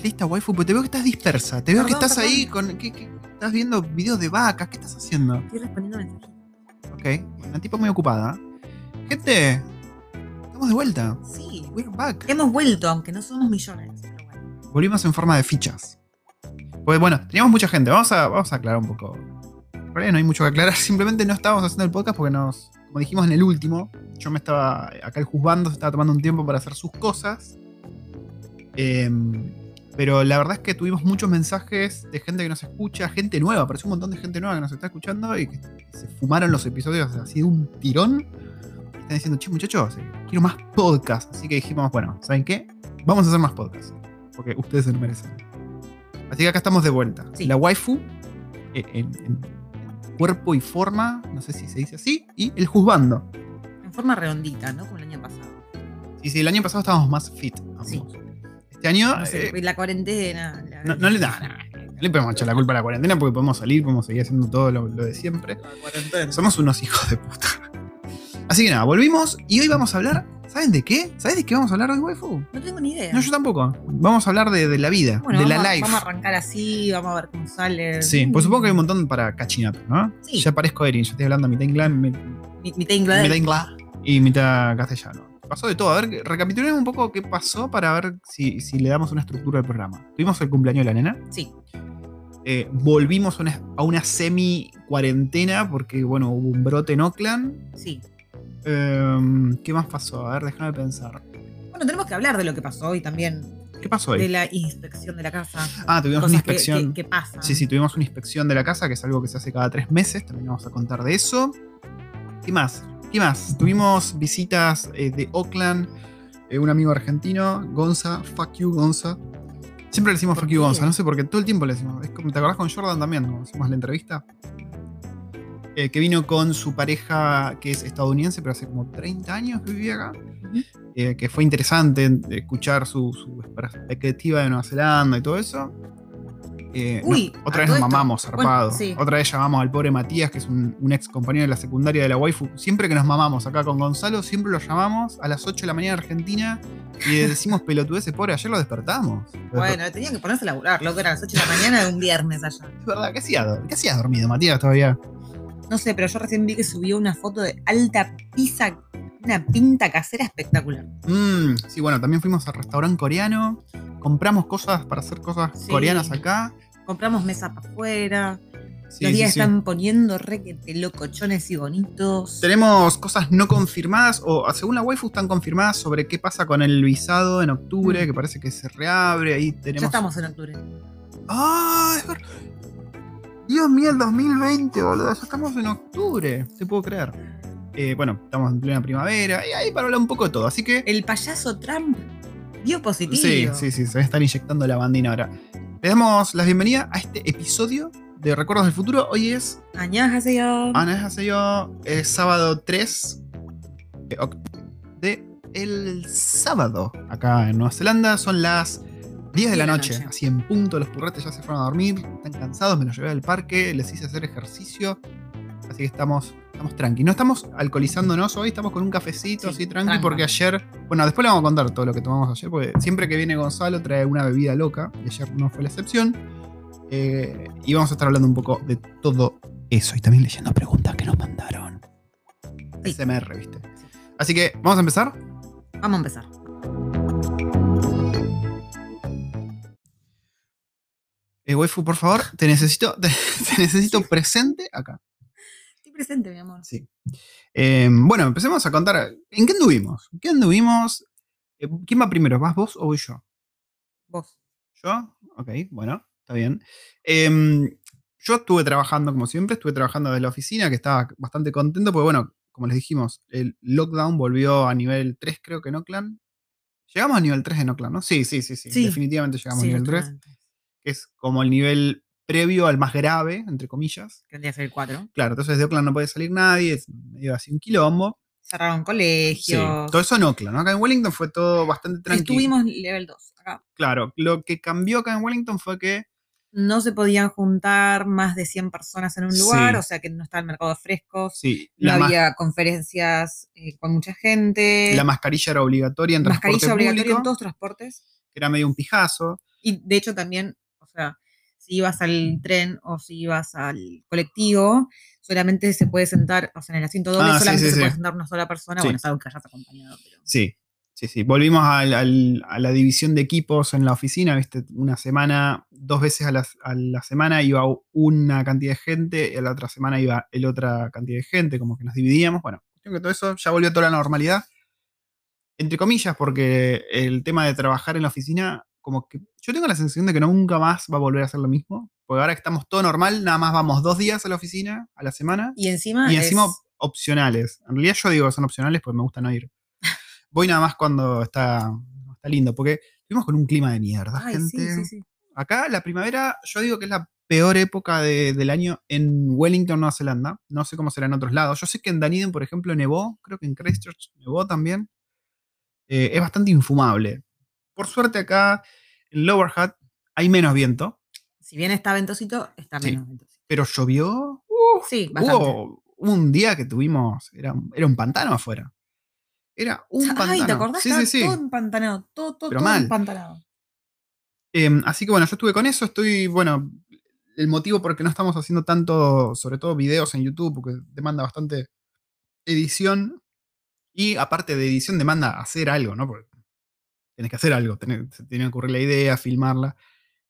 ¿Estás lista, waifu? Porque te veo que estás dispersa. Te veo que Perdón, estás ahí con. ¿qué, qué? estás viendo videos de vacas. ¿Qué estás haciendo? Estoy respondiendo mensajes. Ok, una tipa muy ocupada. Gente, estamos de vuelta. Sí. We're back. Hemos vuelto, aunque no somos millones. Pero bueno. Volvimos en forma de fichas. Pues bueno, teníamos mucha gente. Vamos a, vamos a aclarar un poco. En realidad no hay mucho que aclarar. Simplemente no estábamos haciendo el podcast porque nos. Como dijimos en el último, yo me estaba. Acá el juzgando se estaba tomando un tiempo para hacer sus cosas. Em, pero la verdad es que tuvimos muchos mensajes de gente que nos escucha, gente nueva, apareció un montón de gente nueva que nos está escuchando y que se fumaron los episodios así de un tirón. Y están diciendo, che, muchachos, eh, quiero más podcast. Así que dijimos, bueno, ¿saben qué? Vamos a hacer más podcast. Porque ustedes se lo merecen. Así que acá estamos de vuelta. Sí. La waifu eh, en, en cuerpo y forma, no sé si se dice así, y el juzgando. En forma redondita, ¿no? Como el año pasado. Sí, sí, el año pasado estábamos más fit. ambos. Sí. Este año No sé, eh, la cuarentena. la- no, no le da nada. No le podemos echar la culpa a la cuarentena porque podemos salir, podemos seguir haciendo todo lo, lo de siempre. La. Somos unos hijos de puta. Así que nada, volvimos y hoy vamos a hablar. ¿Saben de qué? ¿Sabes de qué vamos a hablar hoy, waifu? No tengo ni idea. No, yo tampoco. Vamos a hablar de, de la vida, Bueno, de la a- life. vamos a arrancar así, vamos a ver cómo sale. Sí, pues supongo que hay un montón para catching up, ¿no? Sí. Ya parezco Erin, yo estoy hablando mitad inglés, mi- Mi- Mitad inglés. mitad inglés y mitad castellano. Pasó de todo. A ver, recapitulemos un poco qué pasó para ver si, si le damos una estructura al programa. Tuvimos el cumpleaños de la nena. Sí. Eh, volvimos a una, a una semi-cuarentena porque, bueno, hubo un brote en Oakland. Sí. Eh, ¿Qué más pasó? A ver, déjame pensar. Bueno, tenemos que hablar de lo que pasó hoy también. ¿Qué pasó De hoy? la inspección de la casa. Ah, tuvimos una inspección. Que pasan. Sí, sí, tuvimos una inspección de la casa, que es algo que se hace cada tres meses. También vamos a contar de eso. ¿Qué más? ¿Qué más? Tuvimos visitas eh, de Oakland. eh, un amigo argentino, Gonza. Fuck you, Gonza. Siempre le decimos ¿Por fuck you? Gonza. No sé por qué todo el tiempo le decimos. Es como, ¿Te acordás con Jordan también? Cuando hicimos la entrevista. Eh, que vino con su pareja que es estadounidense, pero hace como 30 años que vivía acá. Que fue interesante escuchar su, su perspectiva de Nueva Zelanda y todo eso. Eh, Uy, no, otra a vez nos mamamos, zarpado. bueno, sí. Otra vez llamamos al pobre Matías, que es un, un ex compañero de la secundaria de la waifu. Siempre que nos mamamos acá con Gonzalo, siempre lo llamamos a las 8 de la mañana en Argentina y le decimos pelotudeces, pobre, ayer lo despertamos. Bueno, tenía que ponerse a laburar, loco, eran las 8 de la mañana de un viernes allá. Es verdad, ¿qué hacías ¿qué hacías dormido, Matías, todavía? No sé, pero yo recién vi que subió una foto de alta pizza, una pinta casera espectacular. Mm, sí, bueno, también fuimos al restaurante coreano, compramos cosas para hacer cosas Sí. coreanas acá. Compramos mesa para afuera. Sí, Los días sí. están poniendo requete locochones y bonitos. Tenemos cosas no confirmadas, o según la waifu están confirmadas sobre qué pasa con el visado en octubre, Mm. que parece que se reabre. Ahí tenemos. Ya estamos en octubre. ¡Ah! es Dios mío, el 2020, boludo. Ya estamos en octubre. Te puedo creer. Eh, bueno, estamos en plena primavera. Y ahí para hablar un poco de todo. Así que. El payaso Trump dio positivo. Sí, sí, sí. Se están inyectando la bandina ahora. Le damos la bienvenida a este episodio de Recuerdos del Futuro. Hoy es. Añajaseyo. Ana yo. Es sábado 3 de, de el sábado. Acá en Nueva Zelanda. Son las 10 de la noche, así en punto, los purretes ya se fueron a dormir, están cansados, me los llevé al parque, les hice hacer ejercicio, así que estamos, estamos tranqui. No estamos alcoholizándonos hoy, estamos con un cafecito Sí, así tranqui, porque ayer, bueno, después le vamos a contar todo lo que tomamos ayer, porque siempre que viene Gonzalo trae una bebida loca, y ayer no fue la excepción, eh, y vamos a estar hablando un poco de todo eso, y también leyendo preguntas que nos mandaron. Sí. SMR, viste. Así que, ¿vamos a empezar? Vamos a empezar. Eh, waifu, por favor, te necesito, te, te necesito presente acá. Estoy presente, mi amor. Sí. Eh, bueno, empecemos a contar. ¿En qué anduvimos? ¿En qué anduvimos? Eh, ¿Quién va primero? ¿Vas vos o voy yo? Vos. ¿Yo? Ok, bueno, está bien. Em, yo estuve trabajando, como siempre, estuve trabajando desde la oficina, que estaba bastante contento, porque bueno, como les dijimos, el lockdown volvió a nivel 3, creo que en Oakland. Llegamos a nivel 3 en Oakland, ¿no? Sí, sí, sí, sí. Sí. Definitivamente llegamos Sí, a nivel 3, totalmente. que es como el nivel previo al más grave, entre comillas. Que tendría que ser el 4. Claro, entonces de Oakland no puede salir nadie, es medio así un quilombo. Cerraron Sí, colegios. todo eso en Oakland, ¿no? Acá en Wellington fue todo bastante tranquilo. Estuvimos level 2. Acá Claro, lo que cambió acá en Wellington fue que no se podían juntar más de 100 personas en un lugar, Sí. o sea que no estaba el mercado de frescos. sí, No había conferencias eh, con mucha gente. la mascarilla era obligatoria en mascarilla transporte obligatoria público, en todos transportes. que era medio un pijazo. Y de hecho también, o sea, si ibas al tren o si ibas al colectivo, solamente se puede sentar, o sea, en el asiento doble Ah, sí, solamente sí, se sí. puede sentar una sola persona. Sí. Bueno, es algo que hayas acompañado. Pero... Sí, sí, sí. Volvimos al- al- a la división de equipos en la oficina, ¿viste? Una semana, dos veces a la, a la semana iba una cantidad de gente, y a la otra semana iba el otra cantidad de gente, como que nos dividíamos. Bueno, cuestión que todo eso ya volvió a toda la normalidad. Entre comillas, porque el tema de trabajar en la oficina, como que yo tengo la sensación de que nunca más va a volver a ser lo mismo. Porque ahora que estamos todo normal, nada más vamos dos días a la oficina a la semana. Y encima. Y encima es- opcionales. En realidad yo digo que son opcionales porque me gusta no ir. Voy nada más cuando está, está lindo, porque estuvimos con un clima de mierda, Ay, gente. sí, sí, sí. Acá la primavera, yo digo que es la peor época de- del año en Wellington, Nueva Zelanda. No sé cómo será en otros lados. Yo sé que en Dunedin, por ejemplo, nevó. Creo que en Christchurch nevó también. Eh, es bastante infumable. Por suerte acá en Lower Hutt hay menos viento, Si bien está ventosito, está Sí. menos ventosito. pero llovió. Sí, bastante. Hubo un día que tuvimos, era, era un pantano afuera. Era un pantano. Ay, ¿te acordás? Sí, sí, sí. todo empantanado, todo, todo, Pero todo mal. empantanado. Eh, así que bueno, yo estuve con eso. Estoy, bueno, el motivo por el que no estamos haciendo tanto, sobre todo videos en YouTube, porque demanda bastante edición. Y aparte de edición, demanda hacer algo, ¿no? Porque tenés que hacer algo, tenés- tiene que ocurrir la idea, filmarla.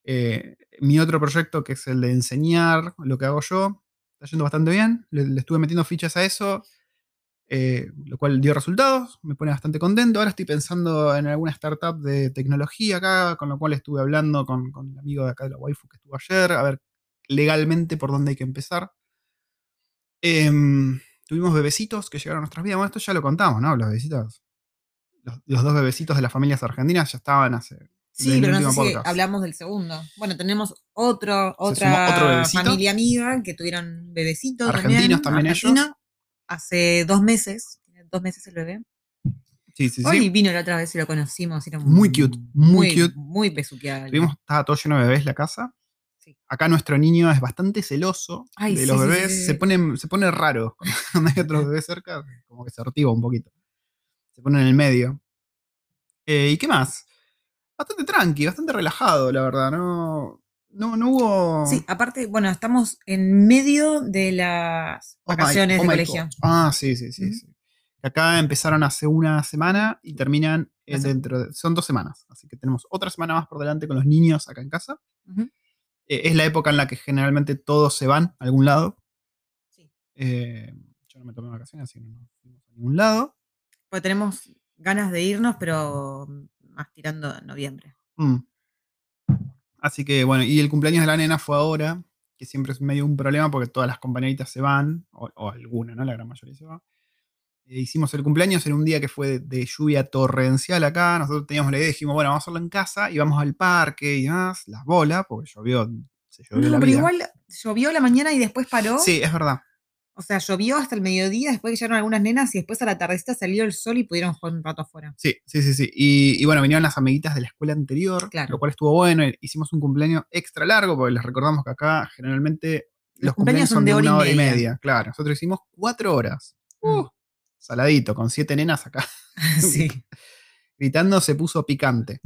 Eh, mi otro proyecto, que es el de enseñar lo que hago yo, está yendo bastante bien. Le, le estuve metiendo fichas a eso, eh, lo cual dio resultados, me pone bastante contento. Ahora estoy pensando en alguna startup de tecnología acá, con lo cual estuve hablando con, con el amigo de acá de la waifu que estuvo ayer, a ver legalmente por dónde hay que empezar. Em, tuvimos bebecitos que llegaron a nuestras vidas. Bueno, esto ya lo contamos, ¿no? Los bebecitos. Los, los dos bebecitos de las familias argentinas ya estaban hace. Sí, pero no sé si hablamos del segundo. Bueno, tenemos otro, otra otro familia amiga que tuvieron un bebecito Argentinos también argentino, ellos. Hace dos meses. Dos meses el bebé. Sí, sí, sí. Hoy vino la otra vez y lo conocimos. Era Muy cute, muy cute. Muy besuqueada. Tuvimos, estaba todo lleno de bebés la casa. Sí. Acá nuestro niño es bastante celoso Ay, de sí, los bebés. sí, Se, pone, se pone raro. Cuando hay otros bebés cerca, como que se ortiva un poquito. Se pone en el medio. Eh, ¿Y qué más? Bastante tranqui, bastante relajado, la verdad. No, no, no hubo. Sí, aparte, bueno, estamos en medio de las Oh my- vacaciones oh de colegio. God. Ah, sí, sí, sí. Sí. Acá empezaron hace una semana y terminan eh, dentro de. Son dos semanas. Así que tenemos otra semana más por delante con los niños acá en casa. Eh, es la época en la que generalmente todos se van a algún lado. Sí. Eh, yo no me tomé vacaciones, así que no nos fuimos a ningún lado. Porque tenemos ganas de irnos, pero más tirando a noviembre. Mm. Así que bueno, y el cumpleaños de la nena fue ahora, que siempre es medio un problema porque todas las compañeritas se van, o, o alguna, ¿no? La gran mayoría se va. Eh, hicimos el cumpleaños en un día que fue de, de lluvia torrencial acá. Nosotros teníamos la idea dijimos, bueno, vamos a hacerlo en casa y vamos al parque y demás, las bolas, porque llovió, se llovió No, la pero vida. igual llovió la mañana y después paró. Sí, es verdad. O sea, llovió hasta el mediodía, después que llegaron algunas nenas y después a la tardecita salió el sol y pudieron jugar un rato afuera. Sí, sí, sí, sí. Y, y bueno, vinieron las amiguitas de la escuela anterior, Claro. lo cual estuvo bueno. Hicimos un cumpleaños extra largo, porque les recordamos que acá generalmente los, Los cumpleaños cumpleaños son de una hora hora y media. Claro, nosotros hicimos cuatro horas. Mm. Uh, saladito, con siete nenas acá. sí. Gritando se puso picante.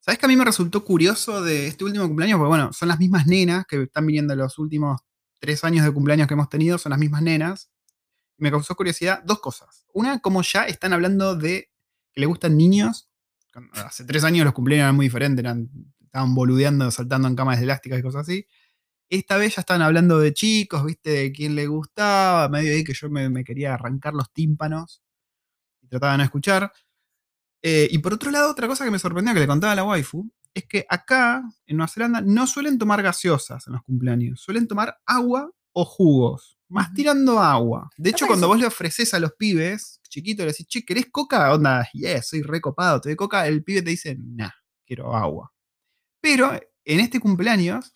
¿Sabes que a mí me resultó curioso de este último cumpleaños? Porque bueno, son las mismas nenas que están viniendo los últimos tres años de cumpleaños que hemos tenido, son las mismas nenas. Me causó curiosidad dos cosas. Una, como ya están hablando de que le gustan niños. Hace tres años los cumpleaños eran muy diferentes, estaban boludeando, saltando en camas elásticas y cosas así. Esta vez ya estaban hablando de chicos, viste, de quién le gustaba, medio ahí que yo me, me quería arrancar los tímpanos y trataba de no escuchar. Eh, y por otro lado, otra cosa que me sorprendió que le contaba a la waifu es que acá, en Nueva Zelanda, no suelen tomar gaseosas en los cumpleaños, suelen tomar agua o jugos, más tirando agua. De hecho, cuando vos le ofreces a los pibes chiquitos, le decís, che, ¿querés coca? Onda, yes, soy recopado, te doy coca, el pibe te dice, nah, quiero agua. Pero en este cumpleaños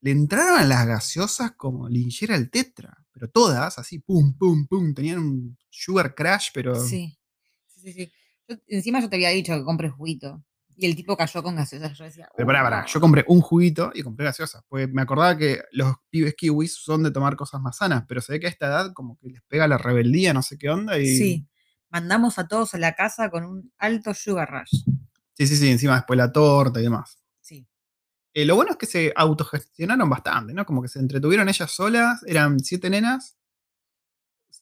le entraron a las gaseosas como linchera al tetra, pero todas, así, pum, pum, pum, tenían un sugar crash, pero... Sí. Sí, sí, sí. Yo- encima yo te había dicho que compres juguito. Y el tipo cayó con gaseosas. Yo decía, Pero pará, "Uh, pará, no". yo compré un juguito y compré gaseosas. Porque me acordaba que los pibes kiwis son de tomar cosas más sanas, pero se ve que a esta edad como que les pega la rebeldía, no sé qué onda. Y Sí. Mandamos a todos a la casa con un alto sugar rush. Sí, sí, sí, encima después la torta y demás. Sí. Eh, lo bueno es que se autogestionaron bastante, ¿no? Como que se entretuvieron ellas solas, eran siete nenas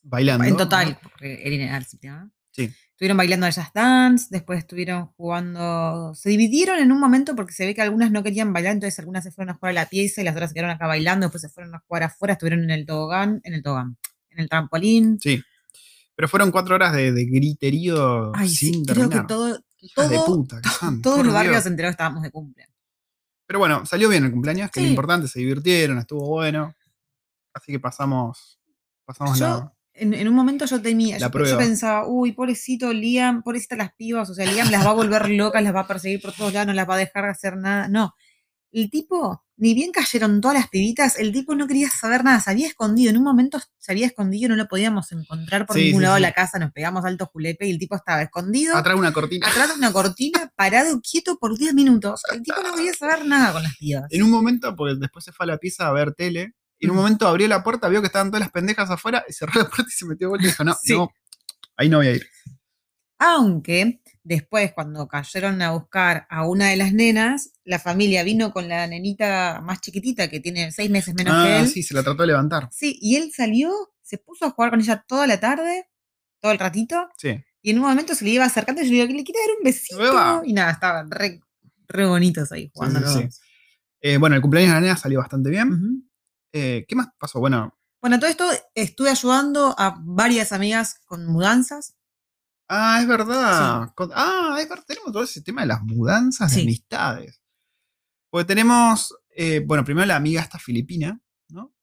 bailando. En total, ¿no? porque era séptima. Sí. Estuvieron bailando ellas dance, después estuvieron jugando. Se dividieron en un momento porque se ve que algunas no querían bailar, entonces algunas se fueron a jugar a la pieza y las otras se quedaron acá bailando, después se fueron a jugar afuera, estuvieron en el tobogán, en el tobogán, en el trampolín. Sí. Pero fueron cuatro horas de, de griterío Ay, sin sí, creo que terminar. todo, Hijas de todo- puta, que todo por el Dios. se enteró que estábamos de cumple. Pero bueno, salió bien el cumpleaños, que es lo Sí. importante, se divirtieron, estuvo bueno. Así que pasamos, pasamos Yo- la. En, en un momento yo temía, La yo, pensaba, uy, pobrecito Liam, pobrecita las pibas, o sea, Liam las va a volver locas, las va a perseguir por todos lados, no las va a dejar hacer nada. No, el tipo, ni bien cayeron todas las pibitas, el tipo no quería saber nada, se había escondido, en un momento se había escondido, no lo podíamos encontrar por Sí, ningún sí, lado de la casa, nos pegamos alto julepe y el tipo estaba escondido Atrás de una cortina. atrás de una cortina, parado quieto por 10 minutos. El tipo no quería saber nada con las pibas. En un momento, porque después se fue a la pieza a ver tele, y en un momento abrió la puerta, vio que estaban todas las pendejas afuera, y cerró la puerta y se metió de vuelta y dijo, no, Sí. no, ahí no voy a ir. Aunque después, cuando cayeron a buscar a una de las nenas, la familia vino con la nenita más chiquitita, que tiene seis meses menos que Ah, él. sí, se la trató de levantar. Sí, y él salió, se puso a jugar con ella toda la tarde, todo el ratito, Sí. y en un momento se le iba acercando y yo le digo, le quiere dar un besito. Y nada, estaban re, re bonitos ahí jugando. sí, sí. Eh, bueno, el cumpleaños de la nena salió bastante bien. Ujú. Eh, ¿Qué más pasó? Bueno, Bueno, todo esto estuve ayudando a varias amigas con mudanzas. ah, es verdad. Ah, es verdad, tenemos todo ese tema de las mudanzas de Sí. amistades. Porque tenemos, eh, bueno, primero la amiga esta filipina, ¿no?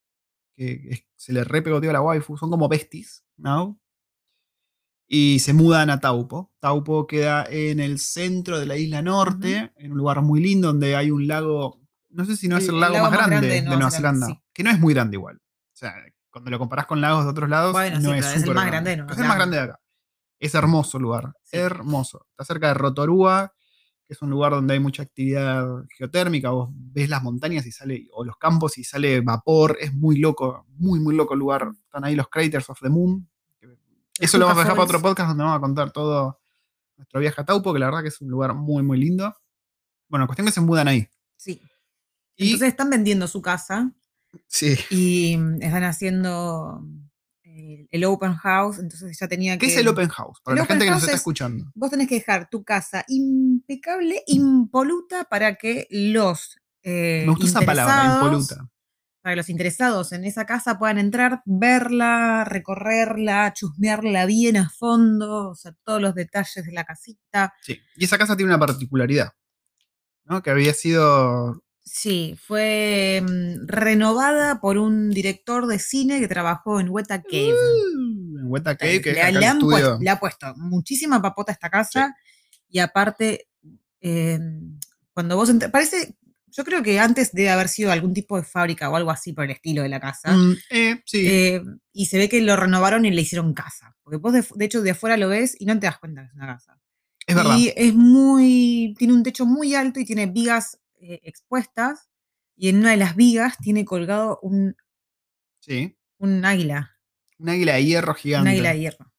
Que es- se le re pegoteó a la waifu, son como besties, ¿no? Y se mudan a Taupo. Taupo queda en el centro de la isla norte, en un lugar muy lindo donde hay un lago, no sé si no es El- lago, lago más más grande, grande de Nueva Zelanda, sí. que no es muy grande igual. O sea, cuando lo comparás con lagos de otros lados, Bueno, sí, no pero es es el más grande de Nueva Es el más grande de acá. Es hermoso el lugar, Sí. hermoso. Está cerca de Rotorua, que es un lugar donde hay mucha actividad geotérmica. Vos ves las montañas y sale, o los campos y sale vapor. Es muy loco, muy, muy loco el lugar. Están ahí los Craters of the Moon. Eso lo vamos a dejar para otro podcast donde vamos a contar todo nuestro viaje a Taupo, que la verdad que es un lugar muy, muy lindo. Bueno, cuestión que se mudan ahí. Sí. Y, Entonces están vendiendo su casa sí. y mm, están haciendo eh, el open house, entonces ya tenía que... ¿Qué es el open house? Para El la gente que nos está es- escuchando. Vos tenés que dejar tu casa impecable, impoluta, para que los eh, Me gusta esa palabra, impoluta. Para que los interesados en esa casa puedan entrar, verla, recorrerla, chusmearla bien a fondo, o sea, todos los detalles de la casita. Sí. Y esa casa tiene una particularidad. ¿no? Que había sido Sí, fue mm, renovada por un director de cine que trabajó en Weta Cave. Uh, en Weta Cave, que es le, acá le han puesto, le ha puesto muchísima papota a esta casa y aparte, eh, cuando vos entras, parece, yo creo que antes debe haber sido algún tipo de fábrica o algo así por el estilo de la casa. Mm, eh, sí. Eh, y se ve que lo renovaron y le hicieron casa. Porque vos, de, de hecho, de afuera lo ves y no te das cuenta que es una casa. es verdad. Y es muy. Tiene un techo muy alto y tiene vigas eh, expuestas. Y en una de las vigas tiene colgado un, Sí. un águila. Un águila de hierro Un gigante. águila de hierro.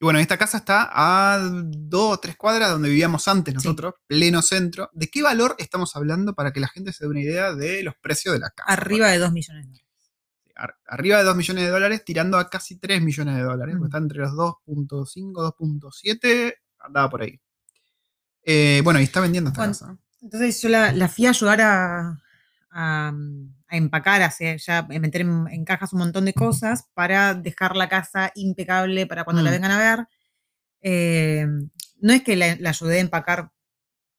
Y bueno, esta casa está a dos o tres cuadras donde vivíamos antes nosotros, pleno centro. ¿De qué valor estamos hablando para que la gente se dé una idea de los precios de la casa? Arriba de 2 millones de dólares. Ar- arriba de 2 millones de dólares, tirando a casi 3 millones de dólares. Mm. Está entre los 2.5, 2.7, andaba por ahí. Eh, bueno, y está vendiendo esta Cuan- casa. Entonces yo la, la fui a ayudar a, a, a empacar, a ya a meter en, en cajas un montón de cosas para dejar la casa impecable para cuando la Mm. vengan a ver. Eh, no es que la, la ayudé a empacar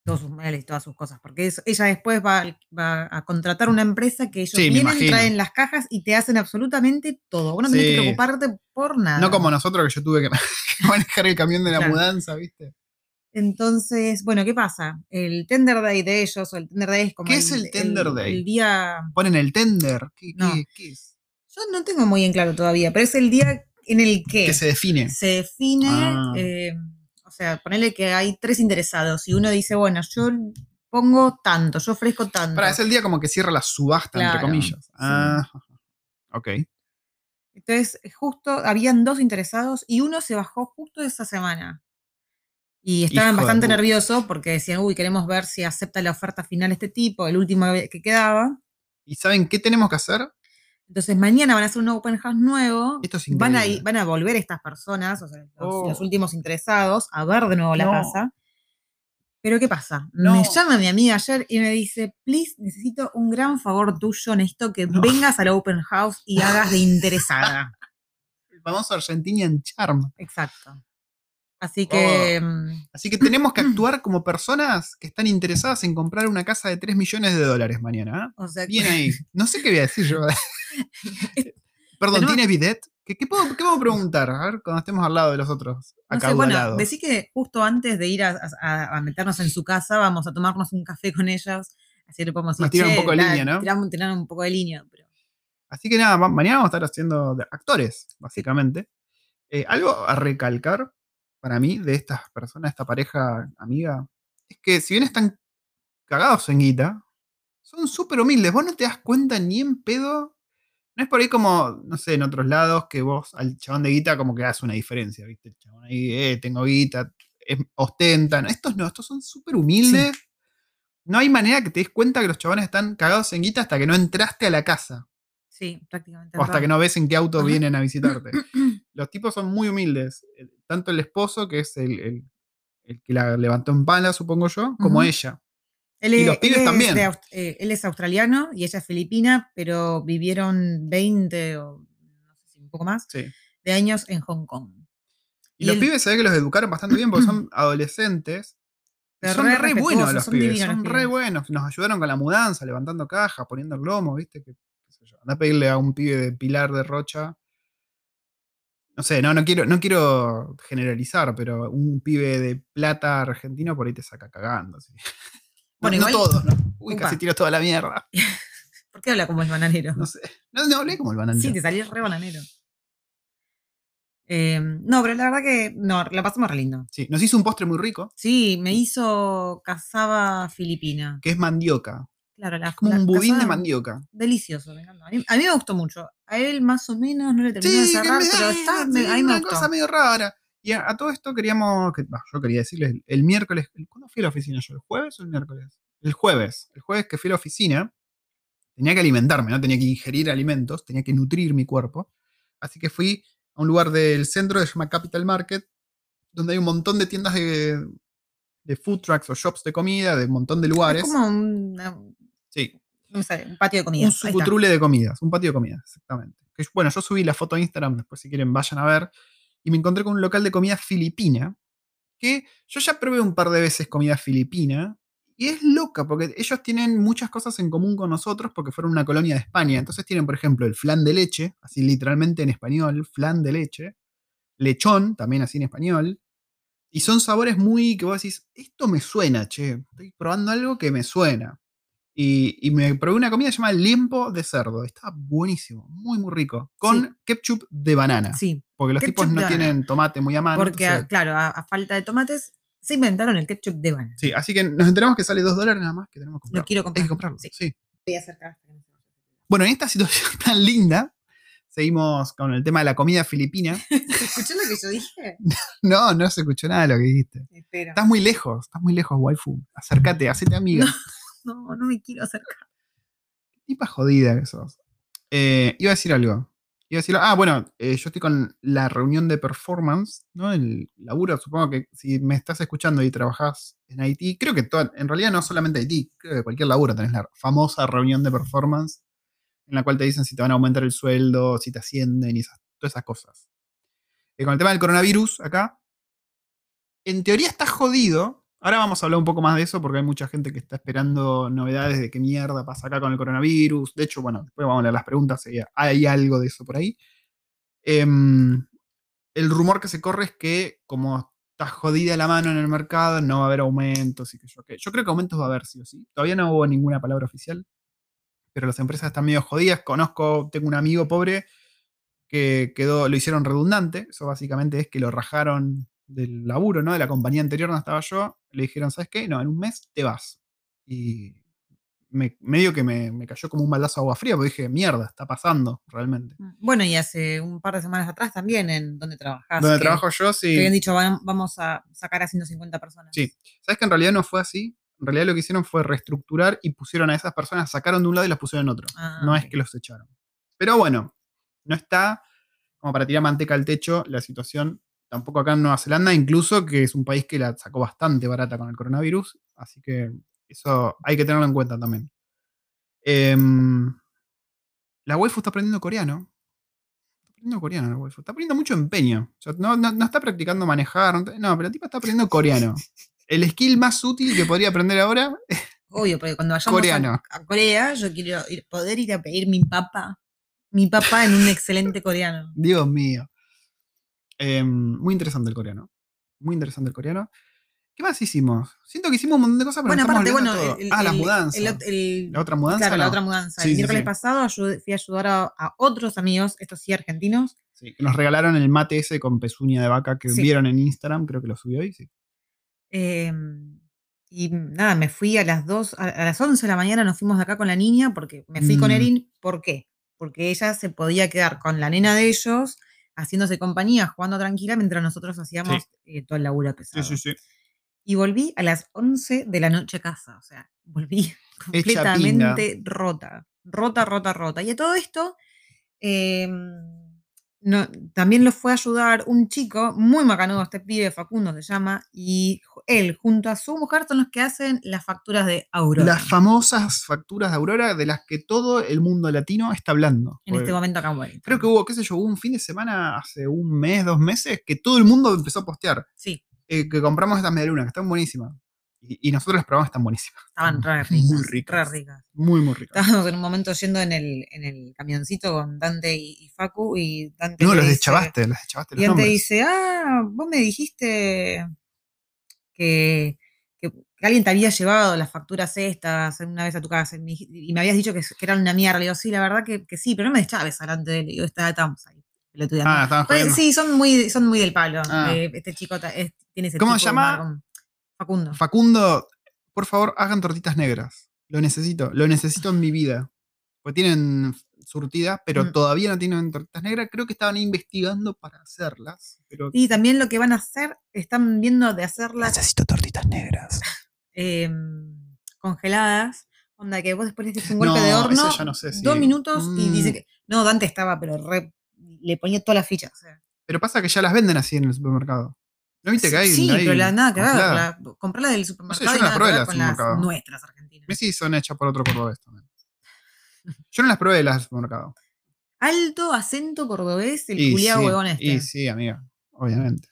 todos sus muebles y todas sus cosas, porque ella después va, a contratar una empresa que ellos Sí, vienen, traen las cajas y te hacen absolutamente todo. Vos no tenés Sí. que preocuparte por nada. No como nosotros que yo tuve que, que manejar el camión de la Claro. mudanza, ¿viste? Entonces, bueno, ¿qué pasa? El Tender Day de ellos, o el Tender Day es como ¿Qué es el Tender Day? El día Ponen el tender. ¿Qué, No. qué- qué es? Yo no tengo muy en claro todavía, pero es el día en el que Que se define. se define, Ah. eh, o sea, ponerle que hay tres interesados y uno dice, bueno, yo pongo tanto, yo ofrezco tanto. Para, es el día como que cierra la subasta, entre comillas. sí. Ah, ok. Entonces, justo habían dos interesados y uno se bajó justo esa semana. Y estaban Hijo bastante nerviosos porque decían, uy, queremos ver si acepta la oferta final este tipo, el último que quedaba. ¿Y saben qué tenemos que hacer? Entonces mañana van a hacer un open house nuevo. Esto es van, a, van a volver estas personas, o sea, los, Oh. los últimos interesados, a ver de nuevo la casa. Pero ¿qué pasa? No. Me llama mi amiga ayer y me dice, please, necesito un gran favor tuyo, necesito que No. vengas al open house y hagas de interesada. El famoso Argentinian Charm. Exacto. Así que... mm, Así que tenemos que actuar como personas que están interesadas en comprar una casa de 3 millones de dólares mañana. ¿eh? O sea, Bien ahí. No sé qué voy a decir yo. Perdón, ¿tiene bidet? ¿Qué, qué puedo, qué puedo preguntar? A ver, cuando estemos al lado de los otros No sé, bueno, decí que justo antes de ir a, a- a meternos en su casa, vamos a tomarnos un café con ellos. Así le podemos Nos decir, tiran un "Che, poco de línea, ¿no?" tiramos- un poco de línea. Pero Así que nada, ma- mañana vamos a estar haciendo actores, básicamente. Eh, algo a recalcar para mí de estas personas, esta pareja amiga, es que si bien están cagados en guita, son súper humildes. Vos no te das cuenta ni en pedo. No es por ahí como, no sé, en otros lados que vos al chabón de guita como que haces una diferencia, ¿viste? El chabón ahí, eh, tengo guita, es- ostentan. Estos no, estos son súper humildes. No hay manera que te des cuenta que los chabones están cagados en guita hasta que no entraste a la casa. Sí, prácticamente. O hasta que no ves en qué auto Ajá. vienen a visitarte. Los tipos son muy humildes. eh, Tanto el esposo, que es el, el- el que la levantó en pala, supongo yo, como ella. Él, y es- los pibes él es también. de eh, él es australiano y ella es filipina, pero vivieron 20 o no sé si un poco más Sí. de años en Hong Kong. Y, Y los pibes se ve que los educaron bastante bien porque son adolescentes. son re re, buenos los son pibes. los Son re pibes. buenos. Nos ayudaron con la mudanza, levantando cajas, poniendo el lomo, ¿viste? Que, Anda a pedirle a un pibe de Pilar de Rocha. No sé, no, no quiero, no quiero generalizar, pero un pibe de plata argentino por ahí te saca cagando. ¿sí? Bueno, no, no igual- todos, ¿no? Uy, Upa. casi tiro toda la mierda. ¿Por qué habla como el bananero? No sé. No, no hablé como el bananero. Sí, te salí re bananero. Eh, no, pero la verdad que no, la pasamos re lindo. Sí, nos hizo un postre muy rico, Sí, me hizo casaba filipina. que es mandioca. Claro, la, como la un budín de mandioca. Delicioso, me. A mí, a mí me gustó mucho. A él más o menos no le terminó de que cerrar, me- pero está, me- sí, a mí me una gustó. cosa medio rara. Y a, a todo esto queríamos, que, bah, yo quería decirles, el, el miércoles, el- ¿cuándo fui a la oficina yo? ¿El jueves o el miércoles? El jueves. El jueves que fui a la oficina, tenía que alimentarme, no tenía que ingerir alimentos, tenía que nutrir mi cuerpo. Así que fui a un lugar del centro que se llama Capital Market, donde hay un montón de tiendas de, de food trucks o shops de comida, de un montón de lugares. Es como un, Sí, no sé, un patio de comida. un sucutrule de comidas, un patio de comidas, exactamente. Que, bueno, yo subí la foto a Instagram, después si quieren vayan a ver, y me encontré con un local de comida filipina, que yo ya probé un par de veces comida filipina, y es loca, porque ellos tienen muchas cosas en común con nosotros porque fueron una colonia de España. Entonces tienen, por ejemplo, el flan de leche, así literalmente en español, flan de leche, lechón, también así en español, y son sabores muy que vos decís, esto me suena, che, estoy probando algo que me suena. Y, y me probé una comida llamada limpo de cerdo. Estaba buenísimo, muy, muy rico. Con Sí. ketchup de banana. Sí, Porque los ketchup tipos no tienen tomate muy a mano. porque, entonces- claro, a, a falta de tomates, se inventaron el ketchup de banana. sí, así que nos enteramos que sale 2 dólares nada más que tenemos que comprarlo. Lo quiero Hay comprar. que comprarlo. Sí. sí. Voy a acercar. Bueno, en esta situación tan linda, seguimos con el tema de la comida filipina. ¿Escuchó lo que yo dije? No, no se escuchó nada de lo que dijiste. Espera. Estás muy lejos, estás muy lejos, waifu. Acércate, hacete amiga. No, no me quiero acercar. tipa jodida que sos. Eh, iba a decir algo. Iba a decir, ah, bueno, eh, yo estoy con la reunión de performance, ¿no? El laburo, supongo que si me estás escuchando y trabajás en IT, creo que en realidad no solamente IT, creo que cualquier laburo tenés la famosa reunión de performance en la cual te dicen si te van a aumentar el sueldo, si te ascienden y todas esas cosas. Eh, con el tema del coronavirus acá, en teoría está jodido. Ahora vamos a hablar un poco más de eso porque hay mucha gente que está esperando novedades de qué mierda pasa acá con el coronavirus. De hecho, bueno, después vamos a leer las preguntas si hay algo de eso por ahí. Em, el rumor que se corre es que como está jodida la mano en el mercado, no va a haber aumentos y que yo qué. Yo creo que aumentos va a haber, sí o sí. Todavía no hubo ninguna palabra oficial, pero las empresas están medio jodidas. Conozco, tengo un amigo pobre que quedó, lo hicieron redundante. Eso básicamente es que lo rajaron del laburo, ¿no? De la compañía anterior donde estaba yo. Le dijeron, ¿sabes qué? No, en un mes te vas. Y me- medio que me, me cayó como un baldazo de agua fría, porque dije, mierda, está pasando realmente. Bueno, y hace un par de semanas atrás también, en donde trabajás. Donde trabajo yo, Te sí. habían dicho, "Vam- vamos a sacar a 150 personas. Sí. ¿Sabes que en realidad no fue así? En realidad lo que hicieron fue reestructurar y pusieron a esas personas, sacaron de un lado y las pusieron en otro. Ah, no es que los echaron. Pero bueno, no está como para tirar manteca al techo la situación, tampoco acá en Nueva Zelanda, incluso que es un país que la sacó bastante barata con el coronavirus, así que eso hay que tenerlo en cuenta también. Em, la waifu está aprendiendo coreano. Está aprendiendo coreano la waifu. Está poniendo mucho empeño. O sea, no, no- no está practicando manejar. No, no, pero la tipa está aprendiendo coreano. El skill más útil que podría aprender ahora Obvio, porque cuando vayamos Coreano. a, a Corea, yo quiero ir- poder ir a pedir mi papa. Mi papa en un excelente coreano. Dios mío. Eh, muy interesante el coreano. Muy interesante el coreano. ¿Qué más hicimos? Siento que hicimos un montón de cosas, pero Bueno, aparte, bueno, el, todo. ah, la el- mudanza. el ot- el- la otra mudanza. Claro, la otra mudanza. Sí, el sí, miércoles sí. pasado ayudé- fui a ayudar a, a otros amigos, estos sí argentinos. Sí, que nos regalaron el mate ese con pezuña de vaca que vieron en Instagram, creo que lo subió hoy, sí. eh, y nada, me fui a las 2, a, a las 11 de la mañana nos fuimos de acá con la niña, porque me fui con Mm. Erin. ¿Por qué? Porque ella se podía quedar con la nena de ellos, haciéndose compañía, jugando tranquila, mientras nosotros hacíamos eh, todo el laburo pesado. Sí, sí, sí. Y volví a las 11 de la noche a casa. O sea, volví completamente rota. Rota, rota, rota. Y a todo esto, eh, no- también lo fue a ayudar un chico muy macanudo, este pibe Facundo se llama, y él junto a su mujer son los que hacen las facturas de Aurora. Las famosas facturas de Aurora de las que todo el mundo latino está hablando. en este momento acá en. Creo que hubo, qué sé yo, hubo un fin de semana hace un mes, dos meses, que todo el mundo empezó a postear Sí, eh, que compramos estas medialunas, que están buenísimas. Y, y nosotros las probamos, están buenísimas. estaban re Muy ricas. Re ricas. Muy, muy ricas. Estábamos en un momento yendo en el, en el camioncito con Dante y, y Facu y Dante No, le los deschavaste, los deschavaste Y los él te nombres. dice, ah, vos me dijiste que, que- que alguien te había llevado las facturas estas una vez a tu casa y me, y habías dicho que, que eran una mierda. Le digo, sí, la verdad que, que sí, pero no me deschaves delante de él. Y digo, "Está- estamos ahí. pelotudeando". Ah, Pues, sí, son muy, son muy del palo. Ah. Eh, este chico ta- es- tiene ese ¿Cómo tipo se llama? Facundo. Facundo, por favor, hagan tortitas negras. Lo necesito, lo necesito en mi vida. Porque tienen surtida, pero Mm. todavía no tienen tortitas negras. Creo que estaban investigando para hacerlas. Pero y también lo que van a hacer, están viendo de hacerlas necesito tortitas negras. eh, congeladas. Onda que vos después le un golpe No, de eso horno, ya no sé si- dos minutos y dice Mm. que. No, Dante estaba, pero re- le ponía todas las fichas. o sea. Pero pasa que ya las venden así en el supermercado. ¿No viste que hay? sí, hay pero la, nada que ver. comprarla del yo supermercado no y las nada probé las con las nuestras argentinas. Me sí son hechas por otro cordobés también. Yo no las probé las del supermercado. Alto acento cordobés, el Y culiao sí, huevón este. Y sí, amiga, obviamente.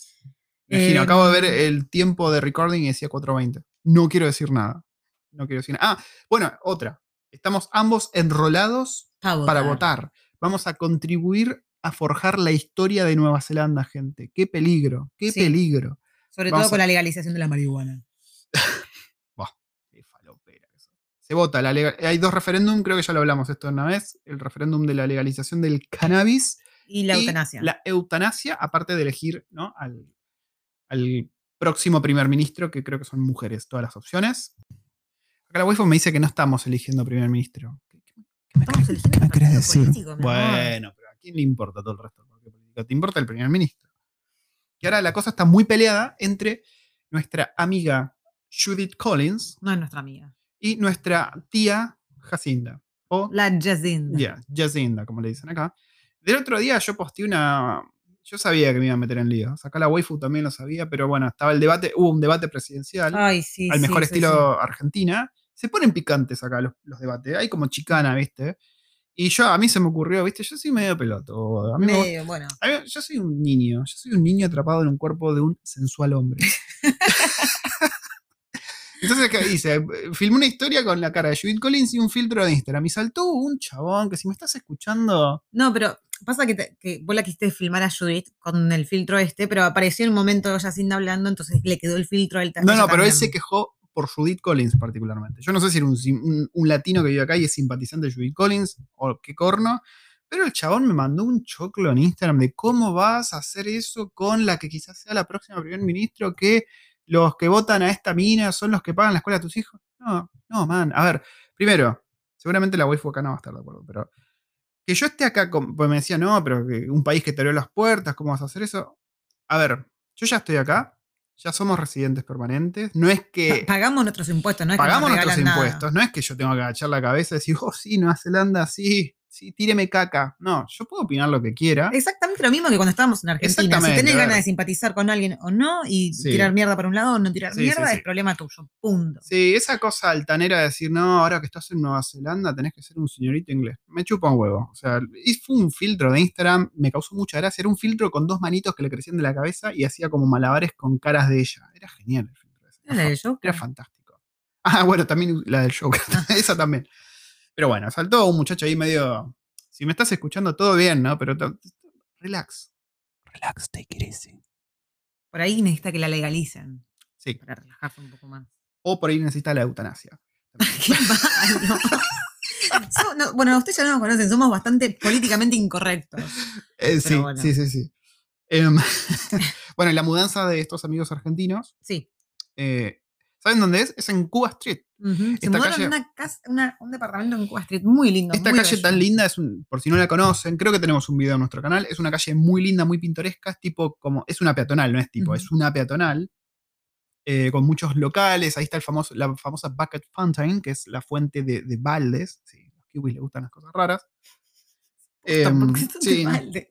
Imagino, Eh, acabo de ver el tiempo de recording y decía 4.20. No quiero decir nada. No quiero decir nada. Ah, bueno, otra. Estamos ambos enrolados pa' para votar. Vamos a contribuir a forjar la historia de Nueva Zelanda, gente. Qué peligro, qué Sí. peligro. Sobre Vamos todo con a- la legalización de la marihuana. Qué falopera. Se vota. La legal- Hay dos referéndums, creo que ya lo hablamos esto una vez. El referéndum de la legalización del cannabis Y la y eutanasia. La eutanasia, aparte de elegir ¿no? al, al próximo primer ministro, que creo que son mujeres, todas las opciones. Acá la waifu me dice que no estamos eligiendo primer ministro. ¿Qué, qué- qué me querés- qué me querés partido decir? político. Bueno, pero ¿a quién le importa todo el resto del partido político? Te importa el primer ministro. Y ahora la cosa está muy peleada entre nuestra amiga Judith Collins No es nuestra amiga. y nuestra tía Jacinda. O La Jacinda. ya, Jacinda, como le dicen acá. Del otro día yo posteé una. Yo sabía que me iba a meter en líos. Acá la waifu también lo sabía, pero bueno, estaba el debate, hubo un debate presidencial Ay, sí. al sí, mejor sí, estilo Argentina. Se ponen picantes acá los, los debates. Hay como chicana, ¿viste? Y yo, a mí se me ocurrió, ¿viste? Yo soy medio peloto. A mí me- Medio, bueno. a mí- yo soy un niño. Yo soy un niño atrapado en un cuerpo de un sensual hombre. Entonces, ¿qué hice? Filmé una historia con la cara de Judith Collins y un filtro de Instagram. Y saltó un chabón que si me estás escuchando. No, pero pasa que, te- que vos la quisiste filmar a Judith con el filtro este, pero apareció en un momento Jacinda hablando, entonces le quedó el filtro al No, no, pero él se quejó por Judith Collins particularmente. Yo no sé si era un, un- latino que vive acá y es simpatizante de Judith Collins o qué corno, pero el chabón me mandó un choclo en Instagram de cómo vas a hacer eso con la que quizás sea la próxima primer ministro, que los que votan a esta mina son los que pagan la escuela de tus hijos. No, no, man. A ver, Primero, seguramente la waifu acá no va a estar de acuerdo, pero que yo esté acá, pues me decía, no, pero un país que te abrió las puertas, ¿cómo vas a hacer eso? A ver, yo ya estoy acá, ya somos residentes permanentes, no es que... Pa- pagamos nuestros impuestos, no es pagamos que nos nuestros nada. impuestos, no es que yo tengo que agachar la cabeza y decir, oh, sí, Nueva Zelanda, sí, sí, tíreme caca. No, yo puedo opinar lo que quiera. Exactamente lo mismo que cuando estábamos en Argentina. Si tenés ganas de simpatizar con alguien o no, y Sí. tirar mierda para un lado o no tirar Sí, mierda, es problema tuyo. Punto. Sí, esa cosa altanera de decir, no, ahora que estás en Nueva Zelanda tenés que ser un señorito inglés. Me chupa un huevo. O sea, y fue un filtro de Instagram, me causó mucha gracia. Era un filtro con dos manitos que le crecían de la cabeza y hacía como malabares con caras de ella. Era genial el filtro ese. ¿Es la del Joker? Era fantástico. Ah, bueno, también la del Joker. Esa también. Pero bueno, saltó un muchacho ahí medio. Si me estás escuchando, todo bien, ¿no? Pero relax. Relax, take it easy. Por ahí necesita que la legalicen Sí. para relajarse un poco más. O por ahí necesita la eutanasia. Qué malo. So- no, bueno, ustedes ya no nos conocen, somos bastante políticamente incorrectos. Eh, sí, bueno. sí, sí, sí. Em, bueno, y la mudanza de estos amigos argentinos, Sí. eh, ¿saben dónde es? Es en Cuba Street. Se mudaron calle- una casa, una- un departamento en Cuba Street muy lindo. Esta muy calle bello. tan linda, es un- por si no la conocen, creo que tenemos un video en nuestro canal. Es una calle muy linda, muy pintoresca. Es tipo como. Es una peatonal, no es tipo, es una peatonal. eh, con muchos locales. Ahí está el famoso, la famosa Bucket Fountain, que es la fuente de, de baldes. Sí, a los kiwis les gustan las cosas raras. Tan sí,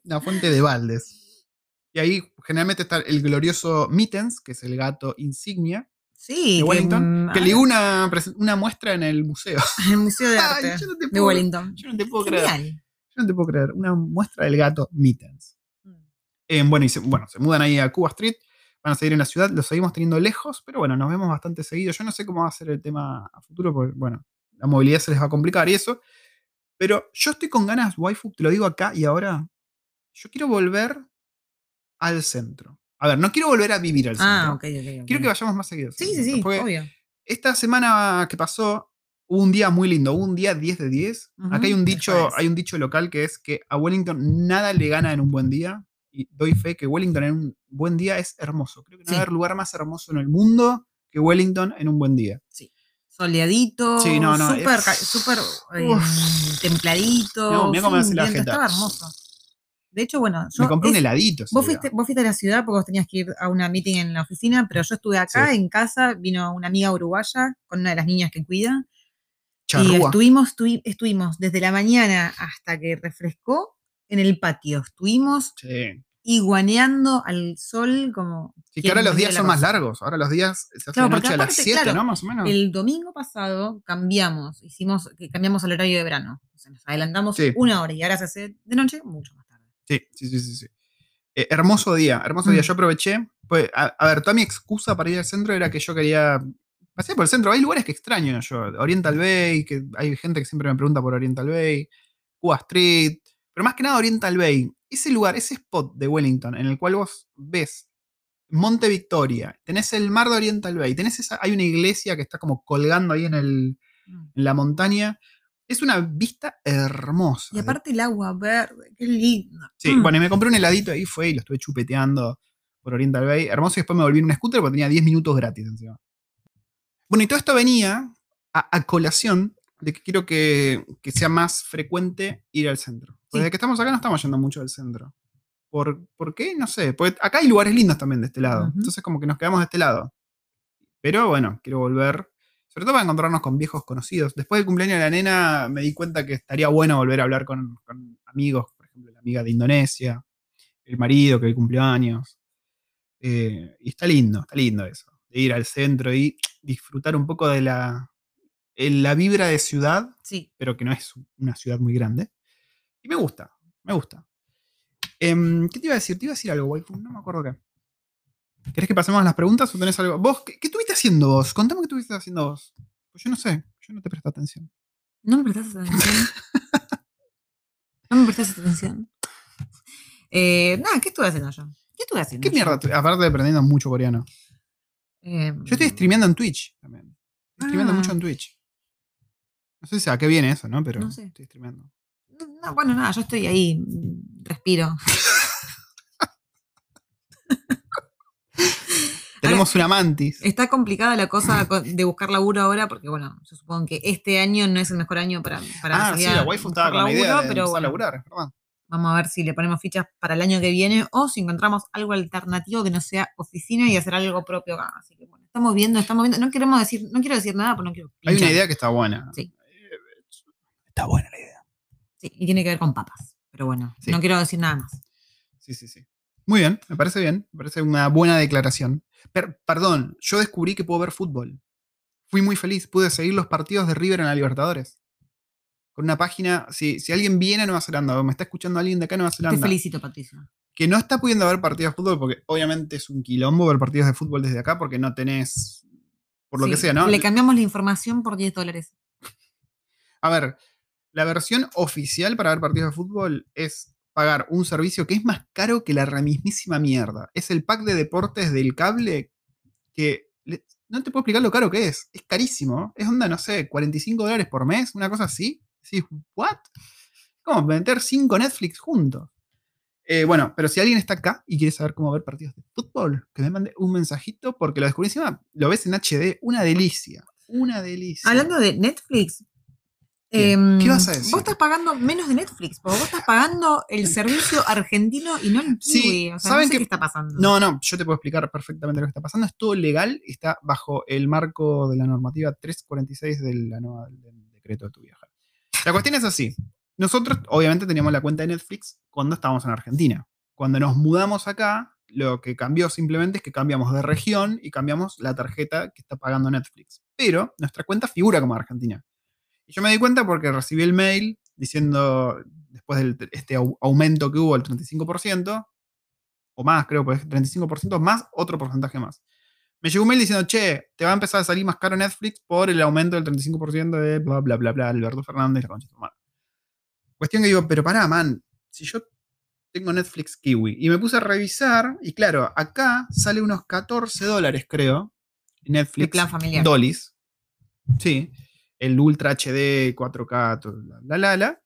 la fuente de baldes. Y ahí generalmente está el glorioso Mittens, que es el gato insignia Sí, de que, Wellington, mm, que le dio una, una muestra en el museo. en el Museo de Ay, Arte yo no te de puedo- Wellington. Yo no te puedo creer. Yo no te puedo creer. Una muestra del gato Mittens. Eh, bueno, y se, bueno, se mudan ahí a Cuba Street. Van a seguir en la ciudad. Lo seguimos teniendo lejos, pero bueno, nos vemos bastante seguido. Yo no sé cómo va a ser el tema a futuro, porque bueno, la movilidad se les va a complicar y eso. Pero yo estoy con ganas, waifu, te lo digo acá y ahora. Yo quiero volver al centro. A ver, no quiero volver a vivir al centro. Ah, ok, ok. Quiero que vayamos más seguido. al Sí, sí, sí, obvio. esta semana que pasó hubo un día muy lindo, hubo un día 10 de 10. Ujú, Acá hay un dicho, hay un dicho local que es que a Wellington nada le gana en un buen día. Y doy fe que Wellington en un buen día es hermoso. Creo que no Sí. va a haber lugar más hermoso en el mundo que Wellington en un buen día. Soleadito, Sí, no, no, súper, es- eh, templadito. No, mirá cómo me hace la jeta. Estaba hermoso. De hecho, bueno, yo Me compré un es- heladito. ese vos, fuiste, vos fuiste a la ciudad porque vos tenías que ir a una meeting en la oficina, pero yo estuve acá Sí. en casa, vino una amiga uruguaya con una de las niñas que cuida. Y Charrúa. estuvimos, tuvi- estuvimos desde la mañana hasta que refrescó en el patio. Estuvimos Sí. iguaneando al sol como... Sí, que ahora los días son más largos. Ahora los días se hace Claro, noche a las aparte, 7, claro, ¿no? Más o menos. El domingo pasado cambiamos, hicimos, que cambiamos el horario de verano. O sea, nos adelantamos Sí. una hora y ahora se hace de noche mucho más. Sí, sí, sí, sí. sí. Eh, hermoso día, hermoso día. Mm. Yo aproveché. Pues, a, a ver, toda mi excusa para ir al centro era que yo quería. Pasé por el centro. Hay lugares que extraño yo. Oriental Bay, que hay gente que siempre me pregunta por Oriental Bay. Cuba Street. Pero más que nada Oriental Bay. Ese lugar, ese spot de Wellington en el cual vos ves Monte Victoria, tenés el mar de Oriental Bay, tenés esa, hay una iglesia que está como colgando ahí en, el, en la montaña. Es una vista hermosa. Y aparte el agua verde, qué lindo. Sí, Mm. bueno, y me compré un heladito ahí, fue y lo estuve chupeteando por Oriental Bay. Hermoso, y después me volví en un scooter porque tenía 10 minutos gratis encima. Bueno, y todo esto venía a, a colación de que quiero que, que sea más frecuente ir al centro. Porque Sí. Desde que estamos acá no estamos yendo mucho al centro. ¿Por, ¿Por qué? No sé. Porque acá hay lugares lindos también de este lado. Entonces como que nos quedamos de este lado. Pero bueno, quiero volver. Sobre todo para encontrarnos con viejos conocidos. Después del cumpleaños de la nena me di cuenta que estaría bueno volver a hablar con, con amigos. Por ejemplo, la amiga de Indonesia. El marido que hoy cumplió años. Eh, y está lindo, está lindo eso. De ir al centro y disfrutar un poco de la, en la vibra de ciudad Sí. pero que no es una ciudad muy grande. Y me gusta, me gusta. Em, ¿Qué te iba a decir? Te iba a decir algo, waifu, no me acuerdo qué. ¿Querés que pasemos a las preguntas o tenés algo? ¿Vos qué, qué estuviste haciendo vos? Contame qué estuviste haciendo vos. Pues yo no sé, yo no te presté atención. ¿No me prestaste atención? ¿No me prestaste atención? Eh, nada, ¿qué estuve haciendo yo? ¿Qué estuve haciendo? ¿Qué yo? mierda? Aparte de aprendiendo mucho coreano. Eh, Yo estoy streameando en Twitch también. Estoy streameando Ah. mucho en Twitch. No sé si a qué viene eso, ¿no? Pero No sé. estoy streameando. no, bueno, nada, yo estoy ahí, mm, respiro. Tenemos una mantis. Está complicada la cosa co- de buscar laburo ahora porque, bueno, yo supongo que este año no es el mejor año para, para Ah, sí, la waifu estaba con la idea laburo, de pero bueno, laburar, vamos a ver si le ponemos fichas para el año que viene o si encontramos algo alternativo que no sea oficina y hacer algo propio acá. Así que bueno, estamos viendo, estamos viendo. No queremos decir, no quiero decir nada porque no quiero. Hay una idea que está buena. Sí. Está buena la idea. Sí, y tiene que ver con papas. Pero bueno, Sí. no quiero decir nada más. Sí, sí, sí. Muy bien, me parece bien. Me parece una buena declaración. Per- perdón, yo descubrí que puedo ver fútbol. Fui muy feliz. Pude seguir los partidos de River en la Libertadores. Con una página. Si, si alguien viene a Nueva Zelanda o me está escuchando alguien de acá a Nueva Te Zelanda felicito, Patricia. que no está pudiendo ver partidos de fútbol, porque obviamente es un quilombo ver partidos de fútbol desde acá porque no tenés. Por lo que sea, ¿no? Le cambiamos la información por 10 dólares. A ver, la versión oficial para ver partidos de fútbol es pagar un servicio que es más caro que la mismísima mierda. Es el pack de deportes del cable que no te puedo explicar lo caro que es. Es carísimo. Es onda, no sé, 45 dólares por mes, una cosa así. Decís, ¿what? ¿Cómo meter 5 Netflix juntos? Eh, bueno, pero si alguien está acá y quiere saber cómo ver partidos de fútbol, que me mande un mensajito porque lo descubrí encima, lo ves en HD, una delicia. Una delicia. Hablando de Netflix. ¿Qué? em, ¿Qué vas a decir? Vos estás pagando menos de Netflix, porque vos estás pagando el servicio argentino y no el Sí, kiwi. o sea, ¿saben no sé qué- qué está pasando. No, no, yo te puedo explicar perfectamente lo que está pasando. Es todo legal, está bajo el marco de la normativa 346 de la nueva- del decreto de tu viaje. La cuestión es así. Nosotros, obviamente, teníamos la cuenta de Netflix cuando estábamos en Argentina. Cuando nos mudamos acá, lo que cambió simplemente es que cambiamos de región y cambiamos la tarjeta que está pagando Netflix. Pero nuestra cuenta figura como Argentina. Y yo me di cuenta porque recibí el mail diciendo, después de este au- aumento que hubo, el 35%, o más, creo, pues 35% más otro porcentaje más. Me llegó un mail diciendo, che, te va a empezar a salir más caro Netflix por el aumento del 35% de bla, bla, bla, bla, Alberto Fernández, la concha de tu madre. Cuestión que digo, pero pará, man, si yo tengo Netflix Kiwi y me puse a revisar, y claro, acá sale unos 14 dólares, creo, Netflix. El plan familiar. Dolis. Sí, el Ultra HD, 4K, todo, la, la, la.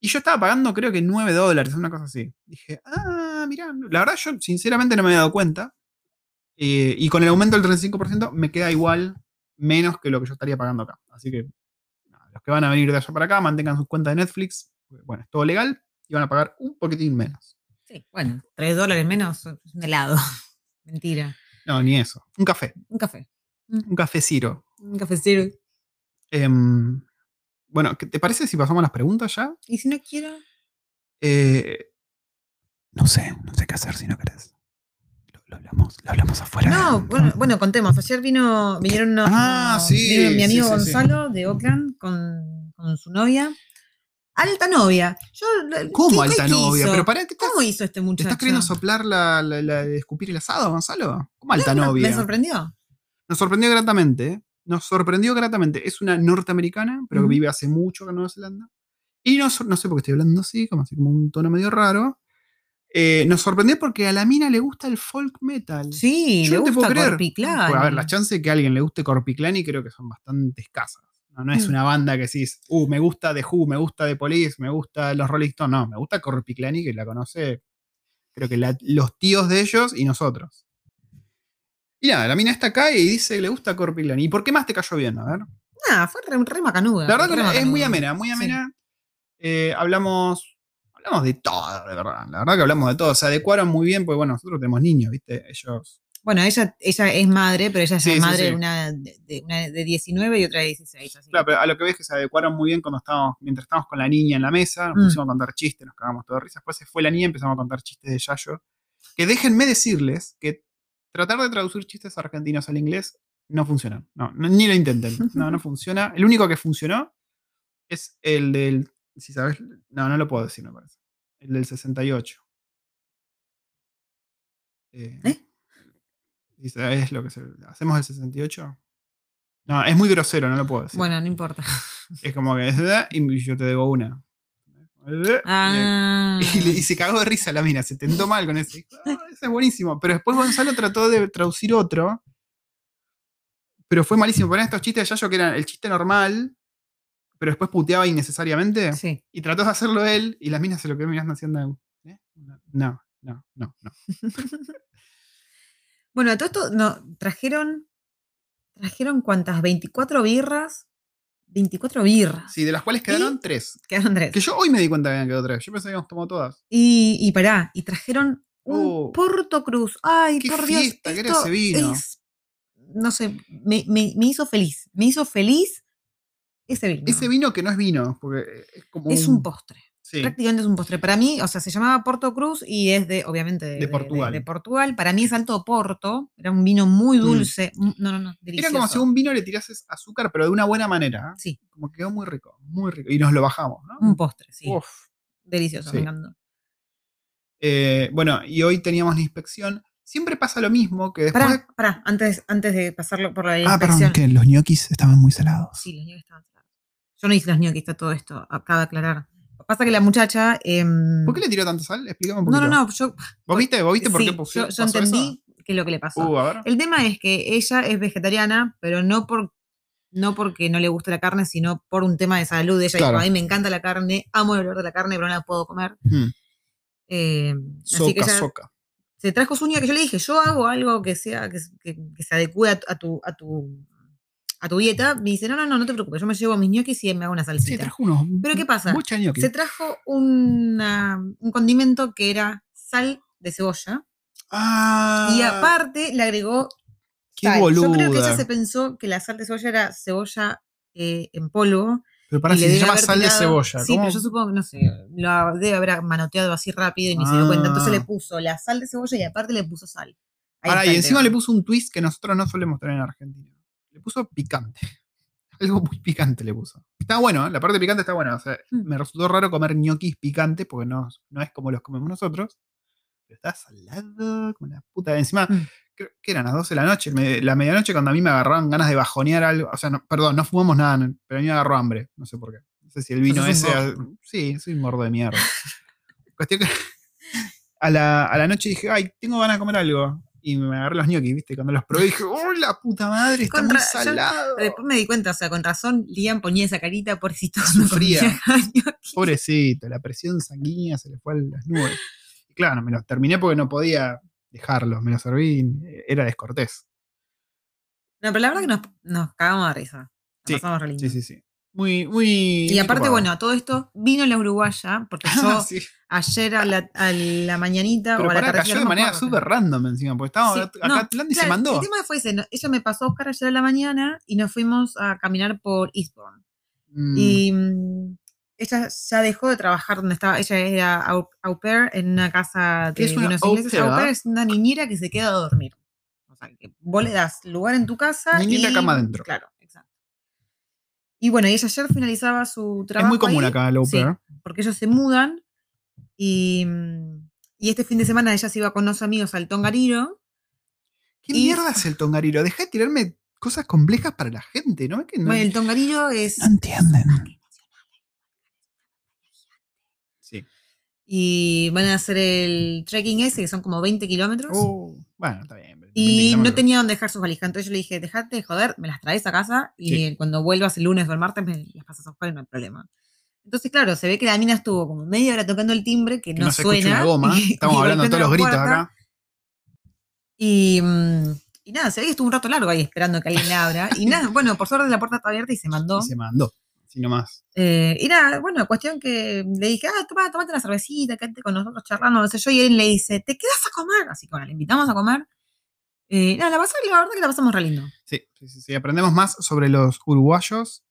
Y yo estaba pagando, creo que 9 dólares, una cosa así. Dije, ah, mirá, la verdad yo sinceramente no me había dado cuenta. Eh, y con el aumento del 35% me queda igual, menos que lo que yo estaría pagando acá. Así que nada, los que van a venir de allá para acá, mantengan sus cuentas de Netflix. porque, Bueno, es todo legal y van a pagar un poquitín menos. Sí, bueno, 3 dólares menos es un helado. Mentira. No, ni eso. Un café. Un café. Un café Ciro. Un cafecero. Em, bueno, ¿qué ¿te parece si pasamos las preguntas ya? Y si no quiero. Eh, no sé, no sé qué hacer si no querés. Lo, lo hablamos, lo hablamos afuera. No, bueno, bueno, contemos. Ayer vino, vinieron unos. Ah, sí, vino mi amigo sí, sí, sí. Gonzalo de Oakland con, con su novia. Alta novia. Yo, ¿Cómo ¿qué- qué alta novia? hizo? Pero pará, ¿qué estás, ¿Cómo hizo este ¿te muchacho? estás queriendo soplar la, la- escupir el asado, Gonzalo? ¿Cómo alta No, novia? Me sorprendió. Nos sorprendió gratamente. Nos sorprendió gratamente. Es una norteamericana, pero que vive hace mucho en Nueva Zelanda. Y nos, no sé por qué estoy hablando así, como así como un tono medio raro. Eh, nos sorprendió porque a la mina le gusta el folk metal. Sí, Yo le no te gusta puedo creer. Corpiclán. Pues, a ver, las chances de que a alguien le guste Corpiclani creo que son bastante escasas. No, no es Mm. una banda que decís, uh, me gusta The Who, me gusta The Police, me gusta los Rolling Stones. No, me gusta Corpiclani, que la conoce, creo que la- los tíos de ellos y nosotros. Y nada, la mina está acá y dice que le gusta Corpiclani. ¿Y por qué más te cayó bien? A ver. Ah, fue re, re macanuda. La verdad que es muy macanuda. amena, muy Sí. amena. Eh, hablamos, hablamos de todo, de verdad. La verdad que hablamos de todo. Se adecuaron muy bien, porque bueno, nosotros tenemos niños, ¿viste? Ellos. Bueno, ella, ella es madre, pero ella es sí, madre sí. de una de, una de 19 y otra de 16. así que- Claro, pero a lo que ves es que se adecuaron muy bien cuando estábamos, mientras estábamos con la niña en la mesa, nos Mm. pusimos a contar chistes, nos cagamos todo de risa. Después se fue la niña y empezamos a contar chistes de Yayo. Que déjenme decirles que tratar de traducir chistes argentinos al inglés no funciona. No, no, ni lo intenten. No, no funciona. El único que funcionó es el del. Si sabes. No, no lo puedo decir, me parece. El del 68. Eh, ¿Eh? ¿y sabes lo que se- hacemos el 68? No, es muy grosero, no lo puedo decir. Bueno, no importa. Es como que y yo te debo una. Ah. Y, le- y se cagó de risa la mina, se tentó mal con ese. Dijo, "Ah, ese es buenísimo. Pero después Gonzalo trató de traducir otro. Pero fue malísimo. Ponían estos chistes de Yayo que eran el chiste normal, pero después puteaba innecesariamente. Sí. Y trató de hacerlo él, y las minas se lo quedó mirando haciendo. ¿eh? No, no, no, no. no. Bueno, a todo esto no, trajeron. ¿Trajeron cuántas? ¿24 birras? 24 birras. Sí, de las cuales quedaron tres. Quedaron tres. Que yo hoy me di cuenta que habían quedado tres. Yo pensé que habíamos tomado todas. Y, y pará, y trajeron un Oh. Porto Cruz. Ay, Qué por Dios. fiesta que era esto ese vino. es- no sé, me, me- me hizo feliz. Me hizo feliz ese vino. Ese vino que no es vino, porque es como. es un postre. Sí. Prácticamente es un postre. Para mí, o sea, se llamaba Porto Cruz y es de, obviamente, de, De Portugal. de Portugal. Para mí es Alto Porto. Era un vino muy Mm. dulce. mm, No, no, no. Delicioso. Era como si a un vino le tirases azúcar, pero de una buena manera. ¿eh? Sí, Como que quedó muy rico, muy rico. Y nos lo bajamos, ¿no? un postre, sí. Uf. Delicioso, Sí. me encantó. Eh, bueno, y hoy teníamos la inspección. Siempre pasa lo mismo que después. Pará, pará, antes, antes de pasarlo por la ah, inspección. perdón, que los ñoquis estaban muy salados. Sí, los ñoquis estaban salados. Yo no hice los ñoquis, está todo esto, acaba de aclarar. Pasa que la muchacha. em, ¿Por qué le tiró tanta sal? Explícame un no, poquito. no, no, yo, ¿Vos viste, ¿Vos viste por sí, qué puso, yo, yo pasó entendí qué es lo que le pasó. Uh. El tema es que ella es vegetariana, pero no por no porque no le gusta la carne, sino por un tema de salud. Ella Claro. dijo, a mí me encanta la carne, amo el olor de la carne, pero no la puedo comer. Hmm. Eh, así que Soca, ella soca. se trajo su uña que yo le dije, yo hago algo que sea, que, que- que se adecue a tu, a tu a tu dieta. Me dice, no, no, no, no te preocupes, yo me llevo mis ñoquis y me hago una Sí, salsita. trajo unos. Pero ¿qué pasa? Mucha ñoqui. se trajo una- un condimento que era sal de cebolla. Ah, Y aparte le agregó qué. Yo creo que ella se pensó que la sal de cebolla era cebolla eh, en polvo. Pero para si se llama sal de cebolla. Sí, ¿cómo? pero yo supongo que no sé, lo debe haber manoteado así rápido y ni se dio cuenta. Entonces Ah. le puso la sal de cebolla y aparte le puso sal. Ahí y encima le puso un twist que nosotros no solemos tener en Argentina. Le puso picante. Algo muy picante le puso. Está bueno, ¿eh? la parte picante está buena. O sea, Mm. me resultó raro comer ñoquis picantes porque no, no es como los comemos nosotros. Pero está salado como la puta. Encima, Mm. creo que eran las 12 de la noche. me- la medianoche cuando a mí me agarraban ganas de bajonear algo. O sea, no, perdón, no fumamos nada, no, pero a mí me agarró hambre. No sé por qué. No sé si el vino ese. Sí, soy un mordo de mierda. Cuestión que a la, a la noche dije, ay, tengo ganas de comer algo. Y me agarré los ñoquis, ¿viste? Cuando los probé dije, ¡oh, la puta madre! Está muy yo- salado. Después me di cuenta, o sea, con razón, Liam ponía esa carita, pobrecito. Sufría. Pobrecito, la presión sanguínea se le fue a las nubes. Y claro, me los terminé porque no podía dejarlos. Me los serví, era descortés. No, pero la verdad que nos, nos cagamos de risa. Nos Sí, pasamos re lindo. Sí, sí, sí. Muy, muy. Y aparte, copado. bueno, todo esto vino la uruguaya, porque yo Sí. ayer a la, a la mañanita Pero o a la pará, cayó de manera súper random encima, porque estábamos acá hablando y se mandó. El tema fue ese, ¿no? ella me pasó a buscar ayer a la mañana y nos fuimos a caminar por Eastbourne. Mm, Y mm, ella ya dejó de trabajar donde estaba, ella era au, au pair en una casa ¿Qué de, es de una unos ingleses. Au pair? es una niñera que se queda a dormir. O sea, que vos le das lugar en tu casa. Niñera, y, cama adentro. Claro. Y bueno, y ella ayer finalizaba su es trabajo. muy común ahí, acá el au sí, pair. porque ellos se mudan y, y este fin de semana ella se iba con unos amigos al Tongariro. ¿Qué Y- mierda es el tongariro? Deja de tirarme cosas complejas para la gente, ¿no? Es que no, Bueno, el Tongariro es... no entienden. Sí. Y van a hacer el trekking ese, que son como 20 kilómetros. Oh, bueno, está bien. 20 Y no tenía dónde dejar sus valijas. Entonces yo le dije, dejate de joder, me las traes a casa y Sí. cuando vuelvas el lunes o el martes me las pasas a buscar y no hay problema. Entonces, claro, se ve que la mina estuvo como media hora tocando el timbre, que, Que no, no se suena. una goma. y- Estamos y hablando de todos los gritos puerta. acá. Y, mm, y nada, se ve que estuvo un rato largo ahí esperando que alguien le abra. Y nada, bueno, por suerte la puerta está abierta y se mandó. Y se mandó. Así nomás. Eh, y nada, bueno, cuestión que le dije, ah, toma, tomate una cervecita, quédate con nosotros charlando, no sé yo, y él le dice, ¿te quedas a comer? Así que bueno, le invitamos a comer. Eh, nada, la, pasó, la verdad que la pasamos re lindo. Sí, sí, sí, sí. Aprendemos más sobre los uruguayos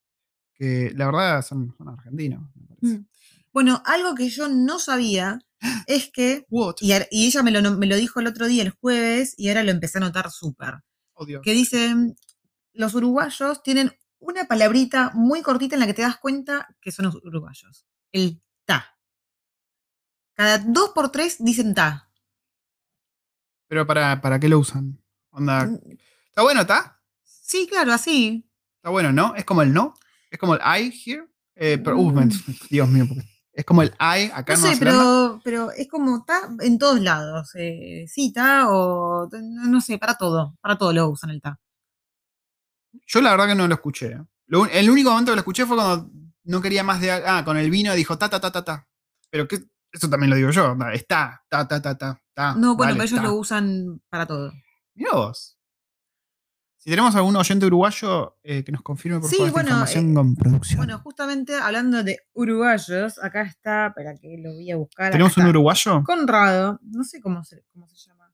que la verdad son, son argentinos. me parece. Mm. Bueno, algo que yo no sabía es que, y, a- y ella me lo, me lo dijo el otro día, el jueves, y ahora lo empecé a notar súper, Oh, que dice, los uruguayos tienen una palabrita muy cortita en la que te das cuenta que son los uruguayos. El ta. Cada dos por tres dicen ta. Pero para, ¿para qué lo usan? Onda. ¿Está bueno, está? Sí, claro, así. Está bueno, ¿no? Es como el no. Es como el I here. Eh, pero, uh, Mm. Dios mío, porque es como el I acá No en sé, pero, pero es como ta en todos lados. Eh, sí, ta o no sé, para todo. Para todo lo usan el ta. Yo la verdad que no lo escuché. ¿eh? Lo el único momento que lo escuché fue cuando no quería más de. Ah, con el vino dijo ta, ta, ta, ta, ta. Pero que eso también lo digo yo. Está, ta, ta, ta, ta, ta. No, bueno, pero ellos ta. lo usan para todo. Mirá vos. Si tenemos algún oyente uruguayo, eh, que nos confirme por Sí, favor esta bueno, información eh, con producción. Bueno, justamente hablando de uruguayos, acá está, espera que lo voy a buscar. ¿Tenemos un uruguayo? Conrado, no sé cómo se, cómo se llama.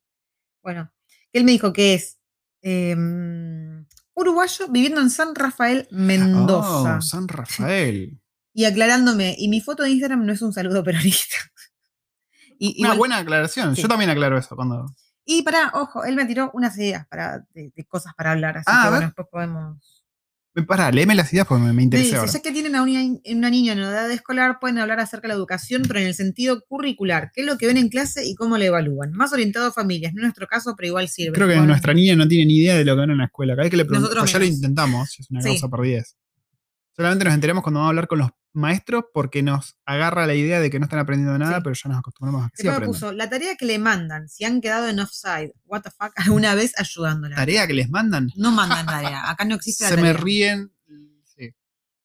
Bueno, él me dijo que es em, uruguayo viviendo en San Rafael, Mendoza. Oh, San Rafael. Y aclarándome, y mi foto de Instagram no es un saludo peronista. Y, Una igual- buena aclaración. sí. Yo también aclaro eso cuando. Y para, ojo, él me tiró unas ideas para, de, de cosas para hablar, así Ah, que bueno, después podemos. Para, léeme las ideas porque me, me interesa dice, ahora. ya que tienen a una, una niña en edad escolar, pueden hablar acerca de la educación, pero en el sentido curricular. ¿Qué es lo que ven en clase y cómo le evalúan? Más orientado a familias, no en nuestro caso, pero igual sirve. Creo que Bueno, nuestra niña no tiene ni idea de lo que ven en la escuela. Cada vez que le preguntamos, Nosotros ya lo intentamos, es una Sí. causa perdida. Solamente nos enteramos cuando vamos a hablar con los maestros porque nos agarra la idea de que no están aprendiendo nada, Sí. pero ya nos acostumbramos a que Después puso, la tarea que le mandan, si han quedado en offside, what the fuck, alguna vez ayudándola. ¿Tarea que les mandan? No mandan tarea, acá no existe la Se me ríen. Sí.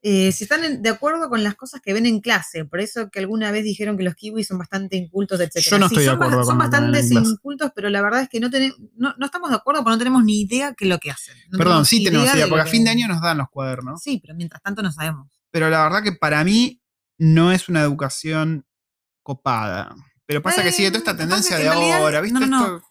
Eh, si están en- de acuerdo con las cosas que ven en clase, por eso que alguna vez dijeron que los kiwis son bastante incultos, etc. Yo no estoy de ba- acuerdo son que bastante incultos, pero la verdad es que no, tenemos, no, no estamos de acuerdo porque no tenemos ni idea qué es lo que hacen. No Perdón, sí tenemos idea, de porque a fin de que- año nos dan los cuadernos. Sí, pero mientras tanto no sabemos. Pero la verdad que para mí no es una educación copada. Pero pasa que Eh, sigue toda esta pasa tendencia de realidad- ahora, ¿viste? no, no, no. Esto-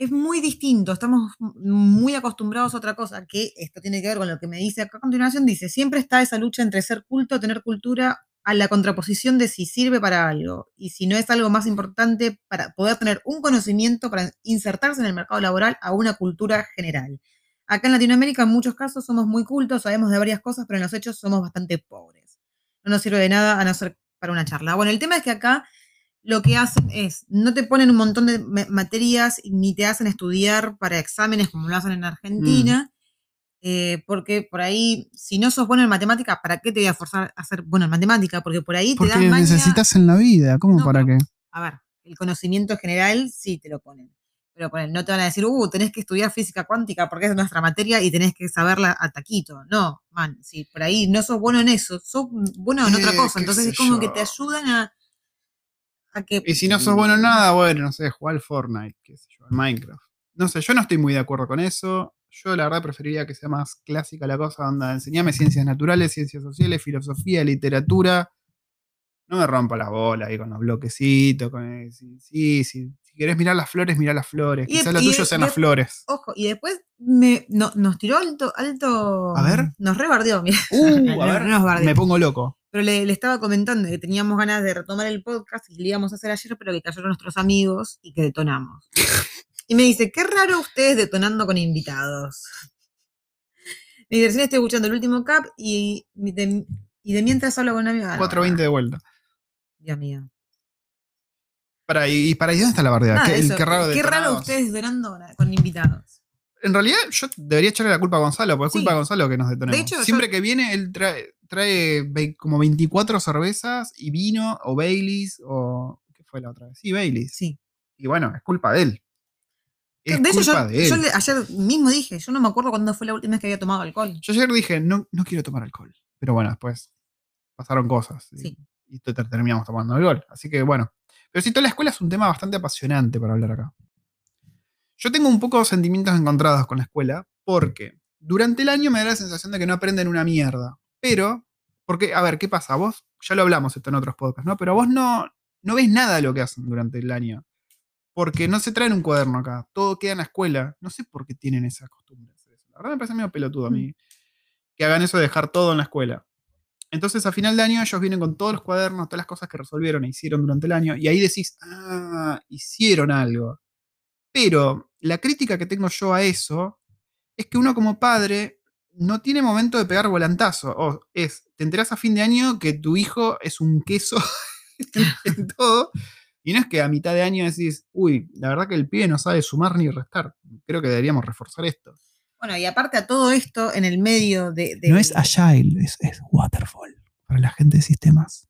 Es muy distinto, estamos muy acostumbrados a otra cosa, que esto tiene que ver con lo que me dice acá a continuación. Dice, siempre está esa lucha entre ser culto, tener cultura, a la contraposición de si sirve para algo y si no es algo más importante para poder tener un conocimiento para insertarse en el mercado laboral a una cultura general. Acá en Latinoamérica en muchos casos somos muy cultos, sabemos de varias cosas, pero en los hechos somos bastante pobres. No nos sirve de nada a no ser para una charla. Bueno, el tema es que acá lo que hacen es, no te ponen un montón de ma- materias ni te hacen estudiar para exámenes como lo hacen en Argentina, eh, porque por ahí, si no sos bueno en matemática, ¿para qué te voy a forzar a ser bueno en matemática? Porque por ahí te Porque dan maña- necesitas en la vida, ¿cómo No, para pero- qué? A ver, el conocimiento general sí te lo ponen. Pero ponen, no te van a decir, uh, tenés que estudiar física cuántica porque es nuestra materia y tenés que saberla a taquito. No, man, si por ahí no sos bueno en eso, sos bueno en otra cosa. Entonces es como yo. que te ayudan a, a que. Y si no sos bueno en nada, bueno, no sé, jugar al Fortnite, qué sé yo, al Minecraft. No sé, yo no estoy muy de acuerdo con eso. Yo la verdad preferiría que sea más clásica la cosa, onda, enseñame ciencias naturales, ciencias sociales, filosofía, literatura. No me rompa la bola ahí con los bloquecitos, con el- sí, sí, sí. si querés mirar las flores, mirá las flores. Y- Quizás lo tuyo sean las flores. Ojo, y después me, no- nos tiró alto, alto. A ver. Nos rebardeó, mira. Uh, a ver, no nos bardeó. me pongo loco. Pero le, le estaba comentando que teníamos ganas de retomar el podcast y lo íbamos a hacer ayer, pero que cayeron nuestros amigos y que detonamos. Y me dice, qué raro ustedes detonando con invitados. Me dice, recién estoy escuchando el último cap y de, y de mientras hablo con una amiga. 4.20 de vuelta. Dios mío. Para, y, para ahí, ¿dónde está la bardea? ¿Qué, raro qué raro ustedes detonando con- invitados. En realidad, yo debería echarle la culpa a Gonzalo, porque es culpa de Gonzalo que nos detonemos. De hecho, Siempre yo- que viene, él trae, trae como 24 cervezas y vino, o Baileys, o. ¿Qué fue la otra vez? Sí, Baileys. Sí. Y bueno, es culpa de él. Es de hecho, culpa yo, de él. yo Yo, le- ayer mismo dije, yo no me acuerdo cuándo fue la última vez que había tomado alcohol. ayer dije, no, no quiero tomar alcohol. Pero bueno, después pasaron cosas. Sí. Y, te- terminamos tomando alcohol. Así que bueno. Pero sí, toda la escuela es un tema bastante apasionante para hablar acá. Yo tengo un poco de sentimientos encontrados con la escuela porque durante el año me da la sensación de que no aprenden una mierda. Pero, porque, a ver, ¿qué pasa? Vos, ya lo hablamos esto en otros podcasts, ¿no? Pero vos no, no ves nada de lo que hacen durante el año. Porque no se traen un cuaderno acá. Todo queda en la escuela. No sé por qué tienen esa costumbre. de hacer eso. La verdad me parece medio pelotudo a mí. Que hagan eso de dejar todo en la escuela. Entonces, a final de año, ellos vienen con todos los cuadernos, todas las cosas que resolvieron e hicieron durante el año, y ahí decís, ah, hicieron algo. Pero la crítica que tengo yo a eso es que uno como padre no tiene momento de pegar volantazo. O es, te enterás a fin de año que tu hijo es un queso en, todo, y no es que a mitad de año decís, uy, la verdad que el pibe no sabe sumar ni restar. Creo que deberíamos reforzar esto. Bueno, y aparte a todo esto, en el medio de. de- No es agile, es, es waterfall para la gente de sistemas.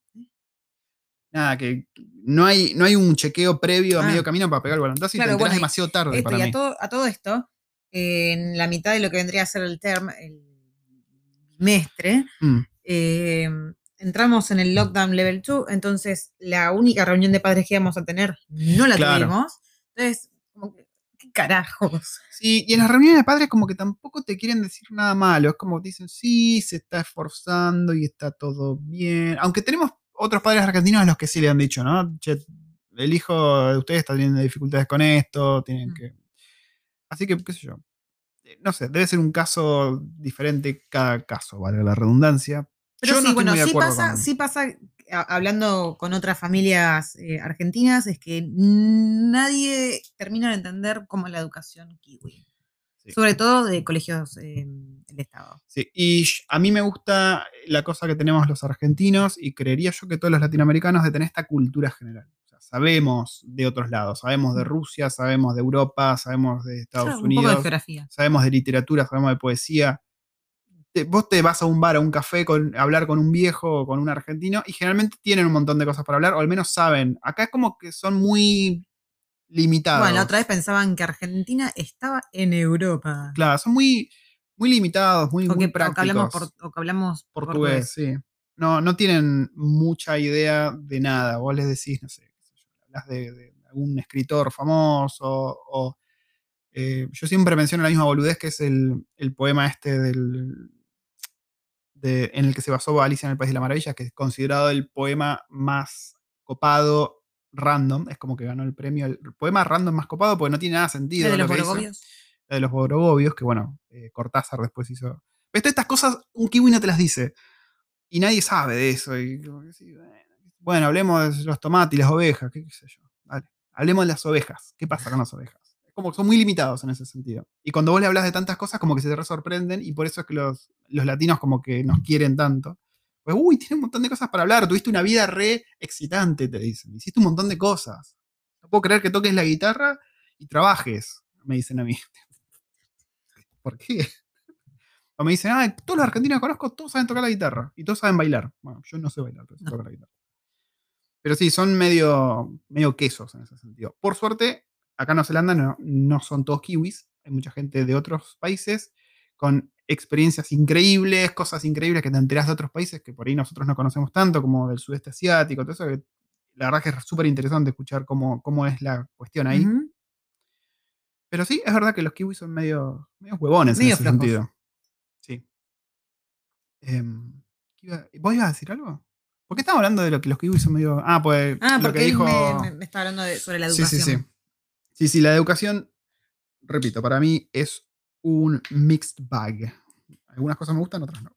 Nada, que no hay, no hay un chequeo previo a Ah. medio camino para pegar el volantazo y Claro, te enterás bueno, y demasiado tarde esto, para y mí. a todo, a todo esto, eh, en la mitad de lo que vendría a ser el term, el bimestre, Mm. eh, entramos en el lockdown level 2, entonces la única reunión de padres que íbamos a tener no la Claro. tuvimos. Entonces, como que, ¿qué carajos. Sí, y en las reuniones de padres como que tampoco te quieren decir nada malo. Es como dicen, sí, se está esforzando y está todo bien. Aunque tenemos otros padres argentinos a los que sí le han dicho, ¿no? Che, el hijo de ustedes está teniendo dificultades con esto, tienen Mm. que... Así que, qué sé yo. Eh, No sé, debe ser un caso diferente cada caso, valga la redundancia. Pero yo sí, no bueno, sí acuerdo pasa, con- sí pasa, hablando con otras familias eh, argentinas, es que nadie termina de entender cómo es la educación kiwi. Sí. Sobre todo de colegios eh, del Estado. Sí, y a mí me gusta la cosa que tenemos los argentinos y creería yo que todos los latinoamericanos de tener esta cultura general. O sea, sabemos de otros lados, sabemos de Rusia, sabemos de Europa, sabemos de Estados Claro, de Unidos, geografía. sabemos de literatura, sabemos de poesía. Te- vos te vas a un bar, a un café, con, a hablar con un viejo o con un argentino y generalmente tienen un montón de cosas para hablar, o al menos saben. Acá es como que son muy limitados. Bueno, la otra vez pensaban que Argentina estaba en Europa. Claro, son muy, muy limitados, muy, o, muy que, o que hablamos, por- o que hablamos portugués, sí. No, no tienen mucha idea de nada. Vos les decís, no sé, hablas de, de algún escritor famoso o... eh, yo siempre menciono la misma boludez que es el, el poema este del... de- en el que se basó Alicia en el País de la Maravilla, que es considerado el poema más copado random. Es como que ganó el premio. El poema random más copado porque no tiene nada sentido. ¿De lo los la de los Borogovios, que bueno, eh, Cortázar después hizo. Estas cosas un kiwi no te las dice. Y nadie sabe de eso. y bueno, hablemos de los tomates y las ovejas, qué, qué sé yo. Dale. Hablemos de las ovejas. ¿Qué pasa con las ovejas? Como que son muy limitados en ese sentido. Y cuando vos le hablas de tantas cosas, como que se te re sorprenden, y por eso es que los, los latinos como que nos quieren tanto. Pues, uy, tiene un montón de cosas para hablar. Tuviste una vida re excitante, te dicen. Hiciste un montón de cosas. No puedo creer que toques la guitarra y trabajes, me dicen a mí. ¿Por qué? O me dicen, ah, todos los argentinos que conozco, todos saben tocar la guitarra y todos saben bailar. Bueno, yo no sé bailar, pero sí No. toco la guitarra. Pero sí, son medio, medio quesos en ese sentido. Por suerte, acá en Nueva Zelanda no, no son todos kiwis. Hay mucha gente de otros países con experiencias increíbles, cosas increíbles que te enterás de otros países que por ahí nosotros no conocemos tanto, como del sudeste asiático, todo eso. que la verdad que es súper interesante escuchar cómo, cómo es la cuestión ahí. Pero sí, es verdad que los kiwis son medio, medio huevones Medio en ese sentido. Sí. Em, ¿qué iba- ¿Vos ibas a decir algo? ¿Por qué estamos hablando de lo que los kiwis son medio. Ah, pues Ah, lo porque que dijo. me, me- me está hablando de- sobre la educación. sí, sí. Sí, sí, la educación, repito, para mí es un mixed bag. Algunas cosas me gustan, otras no.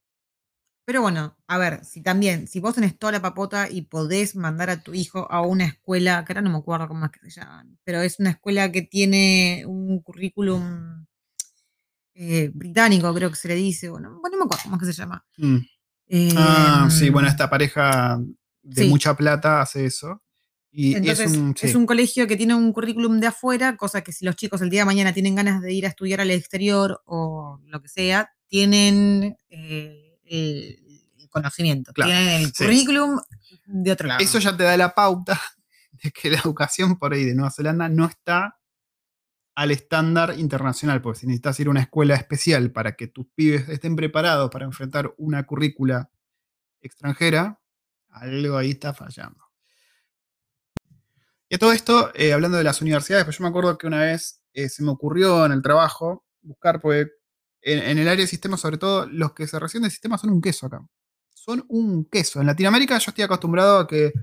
Pero bueno, a ver, si también, si vos tenés toda la papota y podés mandar a tu hijo a una escuela, que ahora no me acuerdo cómo es que se llaman, pero es una escuela que tiene un currículum eh, británico, creo que se le dice, bueno, no me acuerdo cómo es que se llama. Mm. Ah, sí, bueno, esta pareja de sí. mucha plata hace eso. Y Entonces, es un. sí. es un colegio que tiene un currículum de afuera, cosa que si los chicos el día de mañana tienen ganas de ir a estudiar al exterior o lo que sea, tienen eh, el, conocimiento, Claro, tienen el sí. currículum de otro lado. Eso ya te da la pauta de que la educación por ahí de Nueva Zelanda no está al estándar internacional, porque si necesitas ir a una escuela especial para que tus pibes estén preparados para enfrentar una currícula extranjera, algo ahí está fallando. Y todo esto, eh, hablando de las universidades, pues yo me acuerdo que una vez eh, se me ocurrió en el trabajo buscar, porque en, el área de sistemas, sobre todo, los que se reciben de sistemas son un queso acá. Son un queso. En Latinoamérica yo estoy acostumbrado a que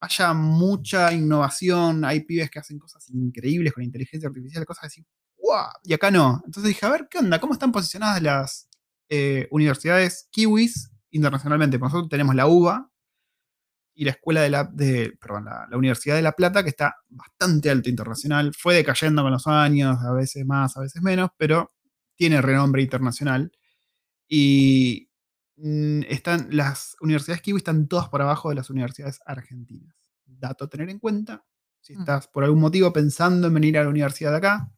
haya mucha innovación, hay pibes que hacen cosas increíbles con inteligencia artificial, cosas así, ¡guau! Y acá no. Entonces dije, a ver, ¿qué onda? ¿Cómo están posicionadas las eh, universidades kiwis internacionalmente? Nosotros tenemos la UBA y la escuela de la, de, perdón, la, la Universidad de La Plata, que está bastante alto internacional, fue decayendo con los años, a veces más, a veces menos, pero tiene renombre internacional. Y mm, están, las universidades kiwi están todas por abajo de las universidades argentinas. Dato a tener en cuenta. Si Mm. estás por algún motivo pensando en venir a la universidad de acá,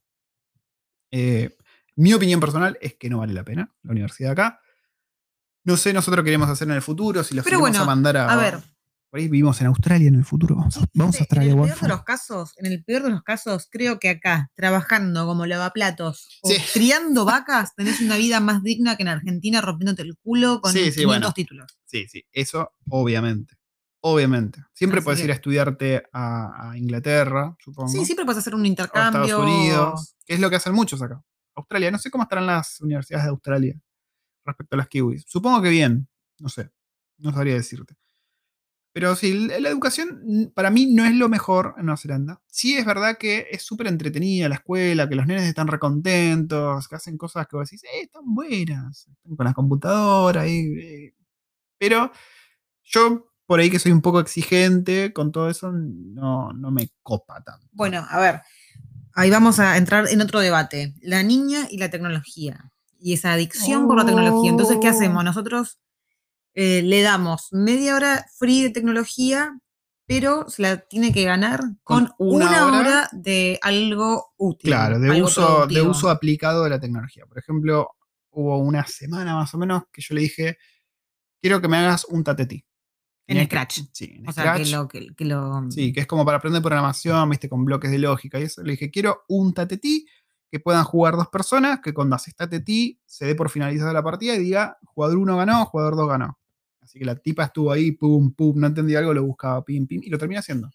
eh, mi opinión personal es que no vale la pena la universidad de acá. No sé, nosotros queremos hacer en el futuro, si los queremos bueno, a mandar a. a ver. Por ahí vivimos en Australia en el futuro. Vamos a, vamos a Australia, en el peor de los casos, en el peor de los casos, creo que acá, trabajando como lavaplatos o Sí. criando vacas, tenés una vida más digna que en Argentina rompiéndote el culo con Sí, sí, 500 bueno. títulos. Sí, sí, eso obviamente. Obviamente. Siempre Así puedes que- ir a estudiarte a, a Inglaterra, supongo. Sí, siempre puedes hacer un a intercambio. Estados Unidos. que es lo que hacen muchos acá. Australia, no sé cómo estarán las universidades de Australia respecto a las kiwis. Supongo que bien, no sé, no sabría decirte. Pero sí, la educación para mí no es lo mejor en Nueva Zelanda. Sí es verdad que es súper entretenida la escuela, que los nenes están recontentos, que hacen cosas que vos decís, eh, están buenas, están con la computadora y, eh". Pero yo, por ahí que soy un poco exigente con todo eso, no, no me copa tanto. Bueno, a ver, ahí vamos a entrar en otro debate. La niña y la tecnología. Y esa adicción por la tecnología. Entonces, ¿qué Oh. hacemos? Nosotros eh, le damos media hora free de tecnología, pero se la tiene que ganar con, Con una una, hora- hora, de algo útil. Claro, de uso, de uso aplicado de la tecnología. Por ejemplo, hubo una semana más o menos que yo le dije, quiero que me hagas un tatetí. En que- Scratch. Sí, en O sea, que Scratch. lo, que, que lo- Sí, que es como para aprender programación, viste, con bloques de lógica y eso. Le dije, quiero un tatetí que puedan jugar dos personas, que cuando haces tatetí se dé por finalizada la partida y diga, jugador 1 ganó, jugador 2 ganó. Así que la tipa estuvo ahí, pum, pum, no entendía algo, lo buscaba, pim, pim, y lo terminé haciendo.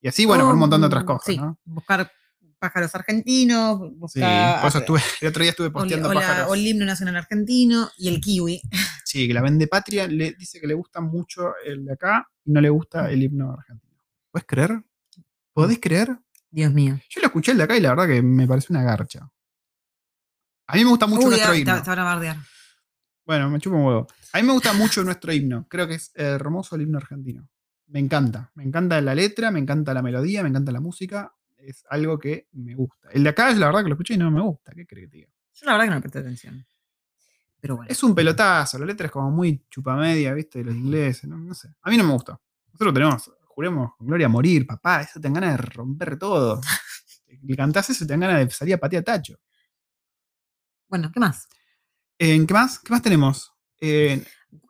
Y así, bueno, con un montón de otras Oh, cosas, sí, ¿no? buscar pájaros argentinos, Sí, buscar por eso estuve, el otro día estuve posteando o pájaros. o el himno nacional argentino y el kiwi. Sí, que la vende patria le dice que le gusta mucho el de acá y no le gusta el himno argentino. ¿Puedes creer? ¿Podés creer? Dios mío. Yo lo escuché el de acá y la verdad que me parece una garcha. A mí me gusta mucho Uy, nuestro ah, himno. te, te van a bardear. Bueno, me chupa un huevo. A mí me gusta mucho nuestro himno. Creo que es hermoso el himno argentino. Me encanta. Me encanta la letra, me encanta la melodía, me encanta la música. Es algo que me gusta. El de acá es la verdad que lo escuché y no me gusta. ¿Qué crees que te diga? Yo la verdad que no presté atención. Pero bueno. Es un pelotazo. La letra es como muy chupamedia, ¿viste? De los ingleses. No, no sé. A mí no me gusta. Nosotros tenemos, juremos con gloria a morir, papá. Eso te dan ganas de romper todo. Le cantás eso te dan ganas de salir a patear tacho. Bueno, ¿qué más? ¿En qué más? ¿Qué más tenemos? Eh,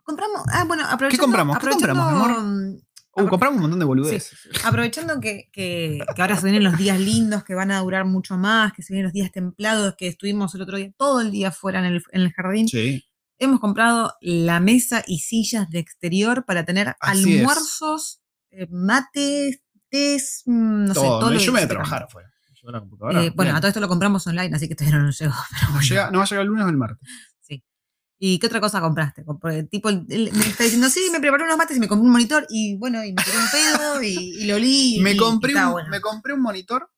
Compramos. Ah, bueno, aprovechando. compramos? ¿Qué compramos, mm, uh, compramos un montón de boludeces. Aprovechando que, que- que ahora se vienen los días lindos, que van a durar mucho más, que se vienen los días templados, que estuvimos el otro día todo el día fuera en el, en el jardín, Sí. hemos comprado la mesa y sillas de exterior para tener Así almuerzos, eh, mates, tés, mm, no sé, todo. todo lo yo que me voy a trabajar afuera. Eh, bueno, a todo esto lo compramos online, así que todavía no nos llegó. pero nos, bueno. llega- nos va a llegar el lunes o el martes. ¿Y qué otra cosa compraste? Compré- tipo, me está diciendo, sí, me preparé unos mates y me compré un monitor y bueno, y me tiré un pedo y, y lo olí. y- me, y compré estaba un, bueno. me compré un monitor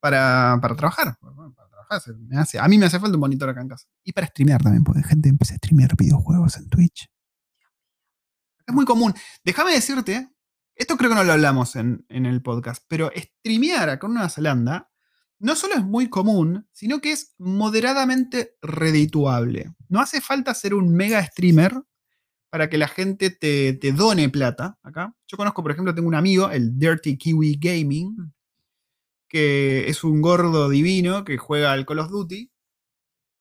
para, para trabajar. Bueno, para trabajar se me hace- a mí me hace falta un monitor acá en casa. Y para streamear también, porque gente empieza a streamear videojuegos en Twitch. Es muy común. Déjame decirte, esto creo que no lo hablamos en, en el podcast, pero streamear acá en Nueva Zelanda no solo es muy común, sino que es moderadamente redituable. No hace falta ser un mega streamer para que la gente te, te done plata acá. Yo conozco, por ejemplo, tengo un amigo, el Dirty Kiwi Gaming, que es un gordo divino que juega al Call of Duty.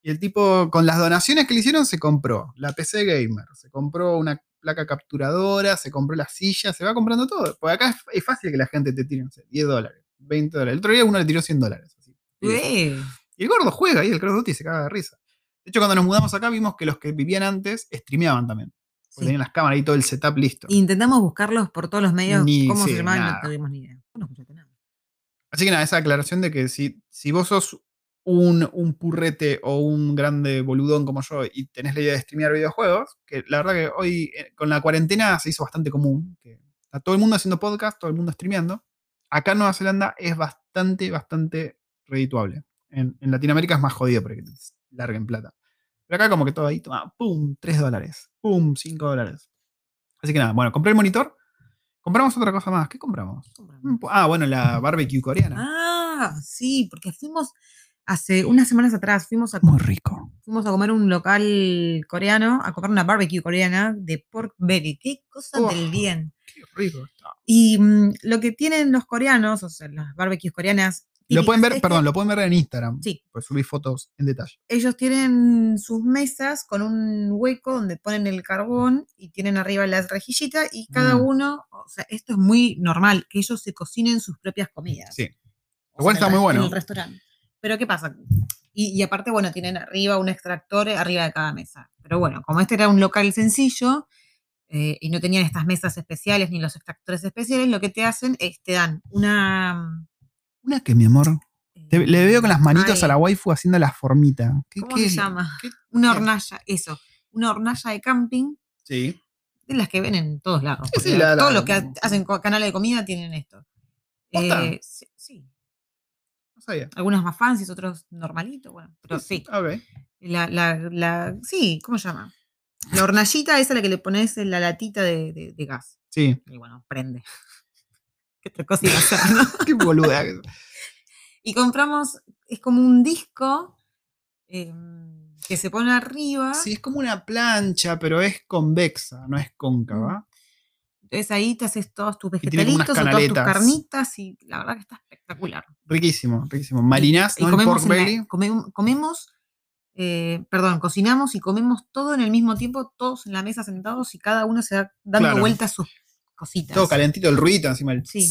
Y el tipo, con las donaciones que le hicieron, se compró la PC Gamer, se compró una placa capturadora, se compró la silla, se va comprando todo. Porque acá es, es fácil que la gente te tire, no sé, 10 dólares, 20 dólares. El otro día uno le tiró 100 dólares. así. Y- Eh, y el gordo juega ahí el Call of Duty y se caga de risa. De hecho, cuando nos mudamos acá vimos que los que vivían antes streameaban también. Porque sí. tenían las cámaras y todo el setup listo. Intentamos buscarlos por todos los medios, Ni- cómo sí, se llamaban, no tuvimos ni idea. No escuchaste nada. Así que nada, esa aclaración de que si, si vos sos un, un purrete o un grande boludón como yo y tenés la idea de streamear videojuegos, que la verdad que hoy eh, con la cuarentena se hizo bastante común, que está todo el mundo haciendo podcast, todo el mundo streameando. Acá en Nueva Zelanda es bastante, bastante redituable. En, en Latinoamérica es más jodido porque te larguen plata. Pero acá como que todo ahí, toma, pum, 3 dólares, pum, 5 dólares. Así que nada, bueno, compré el monitor. Compramos otra cosa más. ¿Qué compramos? Ah, bueno, la barbecue coreana. Ah, sí, porque fuimos hace unas semanas atrás, fuimos a, Muy rico. fuimos a comer un local coreano, a comer una barbecue coreana de pork belly. Qué cosa Oh. del bien. Qué rico está. Y mm, lo que tienen los coreanos, o sea, las barbecues coreanas. Lo pueden ver, que perdón, lo pueden ver en Instagram. Sí. Pues subí fotos en detalle. Ellos tienen sus mesas con un hueco donde ponen el carbón y tienen arriba las rejillitas y cada Mm. uno, o sea, esto es muy normal, que ellos se cocinen sus propias comidas. Sí. Lo cual sea, está muy bueno. En el restaurante. Pero ¿qué pasa? Y, y aparte, bueno, tienen arriba un extractor arriba de cada mesa. Pero bueno, como este era un local sencillo eh, y no tenían estas mesas especiales ni los extractores especiales, lo que te hacen es te dan una Una que, mi amor. eh, Te- le veo con las manitos Ay. a la waifu haciendo la formita. ¿Qué, ¿Cómo qué se llama? ¿Qué? Una hornalla, eso. Una hornalla de camping Sí. de las que ven en todos lados. Sí, sí, la- la- todos los que ha- hacen canales de comida tienen esto. Eh, sí, sí. No sabía. Algunas más fancies, otros normalitos, bueno, pero sí. Ok. La, la, la, sí, ¿cómo se llama? La hornallita esa a la que le pones en la latita de, de- de gas. Sí. Y bueno, prende. ¿Qué otra cosa iba a hacer, no? Qué boluda. Y compramos, es como un disco eh, que se pone arriba. Sí, es como una plancha, pero es convexa, no es cóncava. Entonces ahí te haces todos tus Y vegetalitos o todas tus carnitas y la verdad que está espectacular. Riquísimo, riquísimo. Marinás, Y ¿no? El comemos, en la- comemos, eh, perdón, cocinamos y comemos todo en el mismo tiempo, todos en la mesa sentados y cada uno se va dando Claro. vueltas sus cositas. Todo calentito, el ruidito encima del. Sí.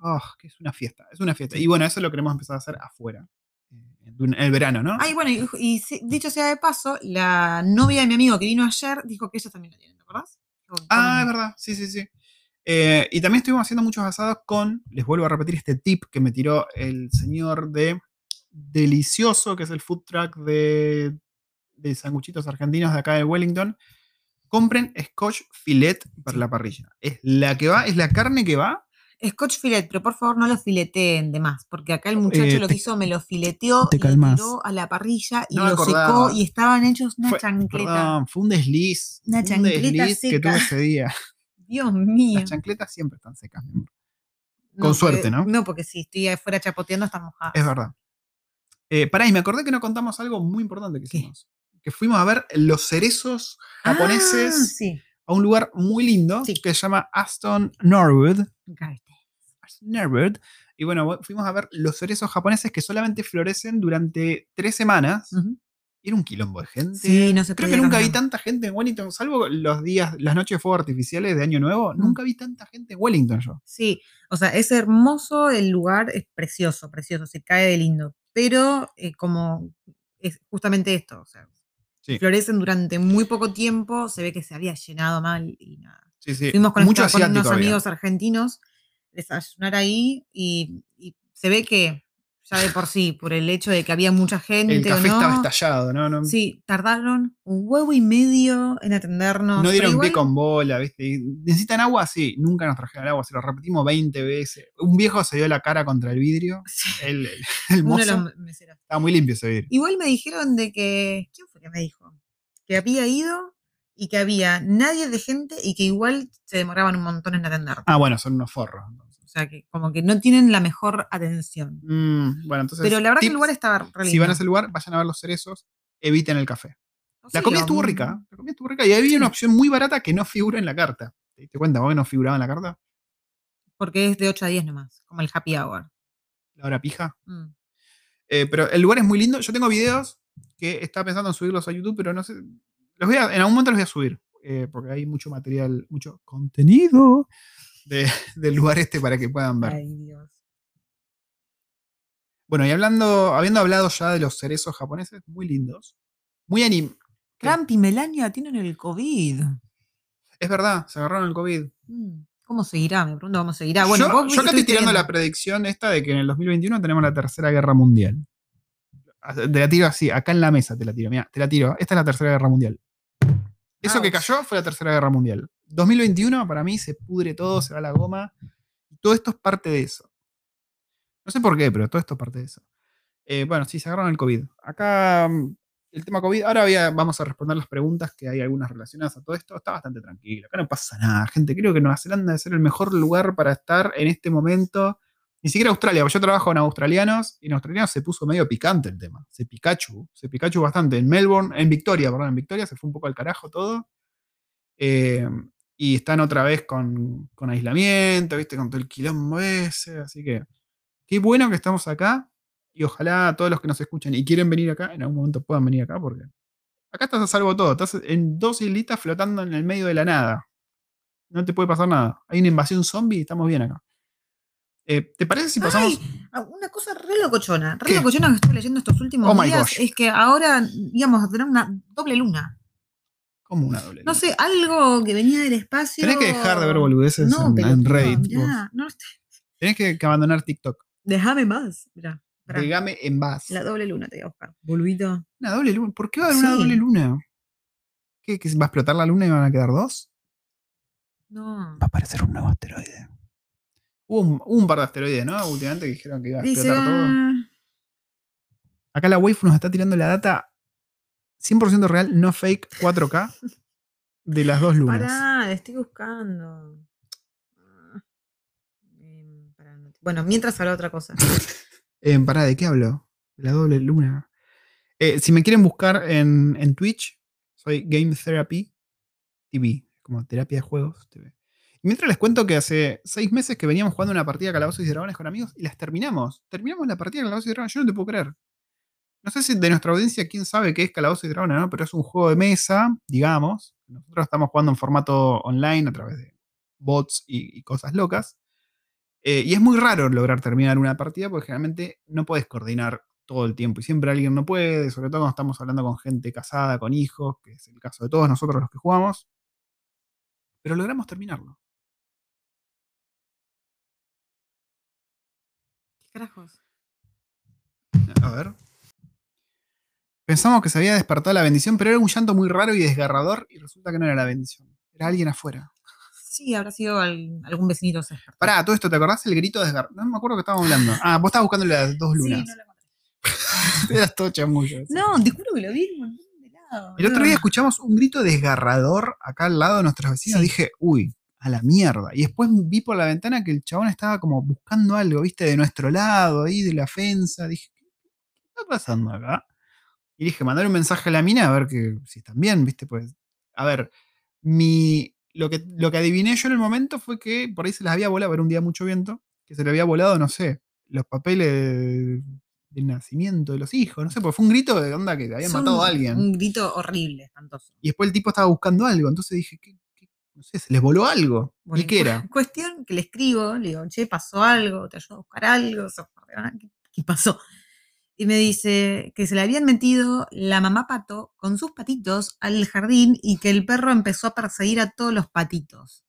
Oh, que es una fiesta, es una fiesta. Y bueno, eso lo queremos empezar a hacer afuera. eh, En el verano, ¿no? Ay, bueno, y, dicho sea de paso, la novia de mi amigo que vino ayer dijo que ellos también lo tienen, ¿te acordás? Ah, es verdad, sí, sí, sí. Eh, y también estuvimos haciendo muchos asados con, les vuelvo a repetir este tip que me tiró el señor de Delicioso, que es el food truck de, de sanguchitos argentinos de acá de Wellington. Compren Scotch Filet para la parrilla. Es la que va, es la carne que va. Scotch filet, pero por favor no lo fileteen de más, porque acá el muchacho Eh, lo te- que hizo me lo fileteó te y lo tiró a la parrilla y No lo secó y estaban hechos una Fue- chancleta. Perdón, fue un desliz. Una un chancleta desliz que seca. tuve ese día. Dios mío. Las chancletas siempre están secas, mi amor. No, con porque- suerte, ¿no? No, porque si estoy afuera chapoteando está mojada. Es verdad. Eh, pará, y me acordé que no contamos algo muy importante que ¿Qué? hicimos. Que fuimos a ver los cerezos japoneses Ah, sí. a un lugar muy lindo Sí. que se llama Aston Norwood. Garden. Aston Norwood. Y bueno, fuimos a ver los cerezos japoneses que solamente florecen durante tres semanas. Ujú. Era un quilombo de gente. Sí, no se Creo que nunca vi caminar. tanta gente en Wellington, salvo los días, las noches de fuegos artificiales de Año Nuevo. Nunca vi tanta gente en Wellington yo. Sí, o sea, es hermoso el lugar, es precioso, precioso, se cae de lindo. Pero eh, como es justamente esto, o sea, Sí. florecen durante muy poco tiempo, se ve que se había llenado mal y nada. Sí, sí. Fuimos con, Mucho con unos había. amigos argentinos desayunar ahí y, y se ve que ya de por sí, por el hecho de que había mucha gente El o café no, estaba estallado, ¿no? No, sí, tardaron un huevo y medio en atendernos. no dieron pie con bola, ¿viste? ¿Necesitan agua? Sí, nunca nos trajeron agua, se lo repetimos 20 veces. Un viejo se dio la cara contra el vidrio. Sí, El, el- mozo. Estaba muy limpio ese vidrio. Igual me dijeron de que. ¿Quién fue que me dijo? Que había ido y que había nadie de gente y que igual se demoraban un montón en atender. Ah, bueno, son unos forros. O sea, que como que no tienen la mejor atención. Mm, bueno, entonces. Pero la verdad que el lugar estaba re Si van a ese lugar, vayan a ver los cerezos, eviten el café. La sí, comida estuvo rica. ¿eh? La comida estuvo rica. Y había una opción muy barata que no figura en la carta. ¿Te diste cuenta? ¿Vos que no figuraba en la carta? Porque es de 8 a 10 nomás, como el happy hour. La hora pija. Mm. Eh, pero el lugar es muy lindo. Yo tengo videos que estaba pensando en subirlos a YouTube, pero no sé. Los voy a- en algún momento los voy a subir. eh, porque hay mucho material, mucho contenido de- del lugar este para que puedan ver. Ay, Dios. Bueno, y hablando, habiendo hablado ya de los cerezos japoneses, muy lindos. Muy anim. ¿Qué? Trump y Melania tienen el COVID. Es verdad, se agarraron el COVID. Mm. ¿Cómo seguirá? Me pregunto cómo seguirá. Bueno, yo, vos yo acá estoy tirando la predicción esta de que en el 2021 tenemos la tercera guerra mundial. Te la tiro así, acá en la mesa te la tiro. Mira, te la tiro. Esta es la tercera guerra mundial. Eso que Ouch. cayó fue la tercera guerra mundial. 2021 para mí se pudre todo, se va la goma. Y todo esto es parte de eso. No sé por qué, pero todo esto es parte de eso. Eh, bueno, sí, se agarraron el COVID. Acá mm, el tema COVID, ahora voy vamos a responder las preguntas que hay algunas relacionadas a todo esto. Está bastante tranquilo, acá no pasa nada, gente. Creo que Nueva Zelanda debe ser el mejor lugar para estar en este momento. Ni siquiera Australia, porque yo trabajo con australianos y en australianos se puso medio picante el tema. Se Pikachu, se Pikachu bastante. En Melbourne, en Victoria, perdón, en Victoria se fue un poco al carajo todo. Eh, y están otra vez con, con aislamiento, ¿viste? Con todo el quilombo ese. Así que qué bueno que estamos acá. Y ojalá todos los que nos escuchan y quieren venir acá, en algún momento puedan venir acá, porque acá estás a salvo todo. Estás en dos islitas flotando en el medio de la nada. No te puede pasar nada. Hay una invasión zombie y estamos bien acá. Eh, ¿Te parece si pasamos? Ay, ah, una cosa re locochona, re ¿Qué? locochona que estoy leyendo estos últimos Oh días es que ahora íbamos a tener una doble luna. Como una doble? No sé, algo que venía del espacio. Tenés que dejar de ver boludeces No, en, pero en Reddit. no, Tenés que, que abandonar TikTok. déjame más. Mirá, Game en Bass. La doble luna te voy a buscar. Boludito. Una doble luna. ¿Por qué va a haber una doble luna? ¿Qué, ¿Que va a explotar la luna y van a quedar dos? No. Va a aparecer un nuevo asteroide. Hubo un, un par de asteroides, ¿no? Últimamente que dijeron que iba a Dice. explotar todo. ah, Acá la waifu nos está tirando la data 100% real, no fake, 4K de las dos lunas. Pará, estoy buscando. Ah, em, pará, no te- Bueno, mientras habla otra cosa. Eh, pará, ¿de qué hablo? De la doble luna. Eh, si me quieren buscar en, en Twitch, soy Game Therapy TV, como terapia de juegos TV. Y mientras les cuento que hace seis meses que veníamos jugando una partida de Calabozos y Dragones con amigos y las terminamos. Terminamos la partida de Calabozos y Dragones, yo no te puedo creer. No sé si de nuestra audiencia quién sabe qué es Calabozos y Dragones, ¿no? Pero es un juego de mesa, digamos. Nosotros estamos jugando en formato online a través de bots y, y cosas locas. Eh, y es muy raro lograr terminar una partida porque generalmente no puedes coordinar todo el tiempo y siempre alguien no puede, sobre todo cuando estamos hablando con gente casada, con hijos, que es el caso de todos nosotros los que jugamos. Pero logramos terminarlo. ¿Qué carajos? A ver. Pensamos que se había despertado la bendición, pero era un llanto muy raro y desgarrador y resulta que no era la bendición. Era alguien afuera. Sí, habrá sido al- algún vecinito se despertó. Pará, todo esto, ¿te acordás el grito desgarrador? No me acuerdo que estábamos hablando. Ah, vos estabas buscando las dos Sí, lunas. no lo encontré. Eras todo chamullo. No, te juro que lo vi en un montón de lados. El otro día escuchamos un grito desgarrador acá al lado de nuestros vecinos. Sí. Dije, uy, a la mierda. Y después vi por la ventana que el chabón estaba como buscando algo, viste, de nuestro lado, ahí de la fensa. Dije, ¿qué está pasando acá? Y dije, mandar un mensaje a la mina a ver que, si están bien, viste, pues. A ver, mi. Lo que, lo que adiviné yo en el momento fue que por ahí se les había volado, era un día mucho viento, que se le había volado, no sé, los papeles de, de nacimiento de los hijos, no sé, porque fue un grito de onda que habían matado a alguien. Un grito horrible, espantoso. Y después el tipo estaba buscando algo. Entonces dije, ¿qué, qué? no sé, se les voló algo. Bueno, ¿Y qué era? Cuestión que le escribo, le digo, che, pasó algo, te ayudo a buscar algo, sos guardiana, ¿qué, qué pasó? Y me dice que se le habían metido la mamá pato con sus patitos al jardín y que el perro empezó a perseguir a todos los patitos.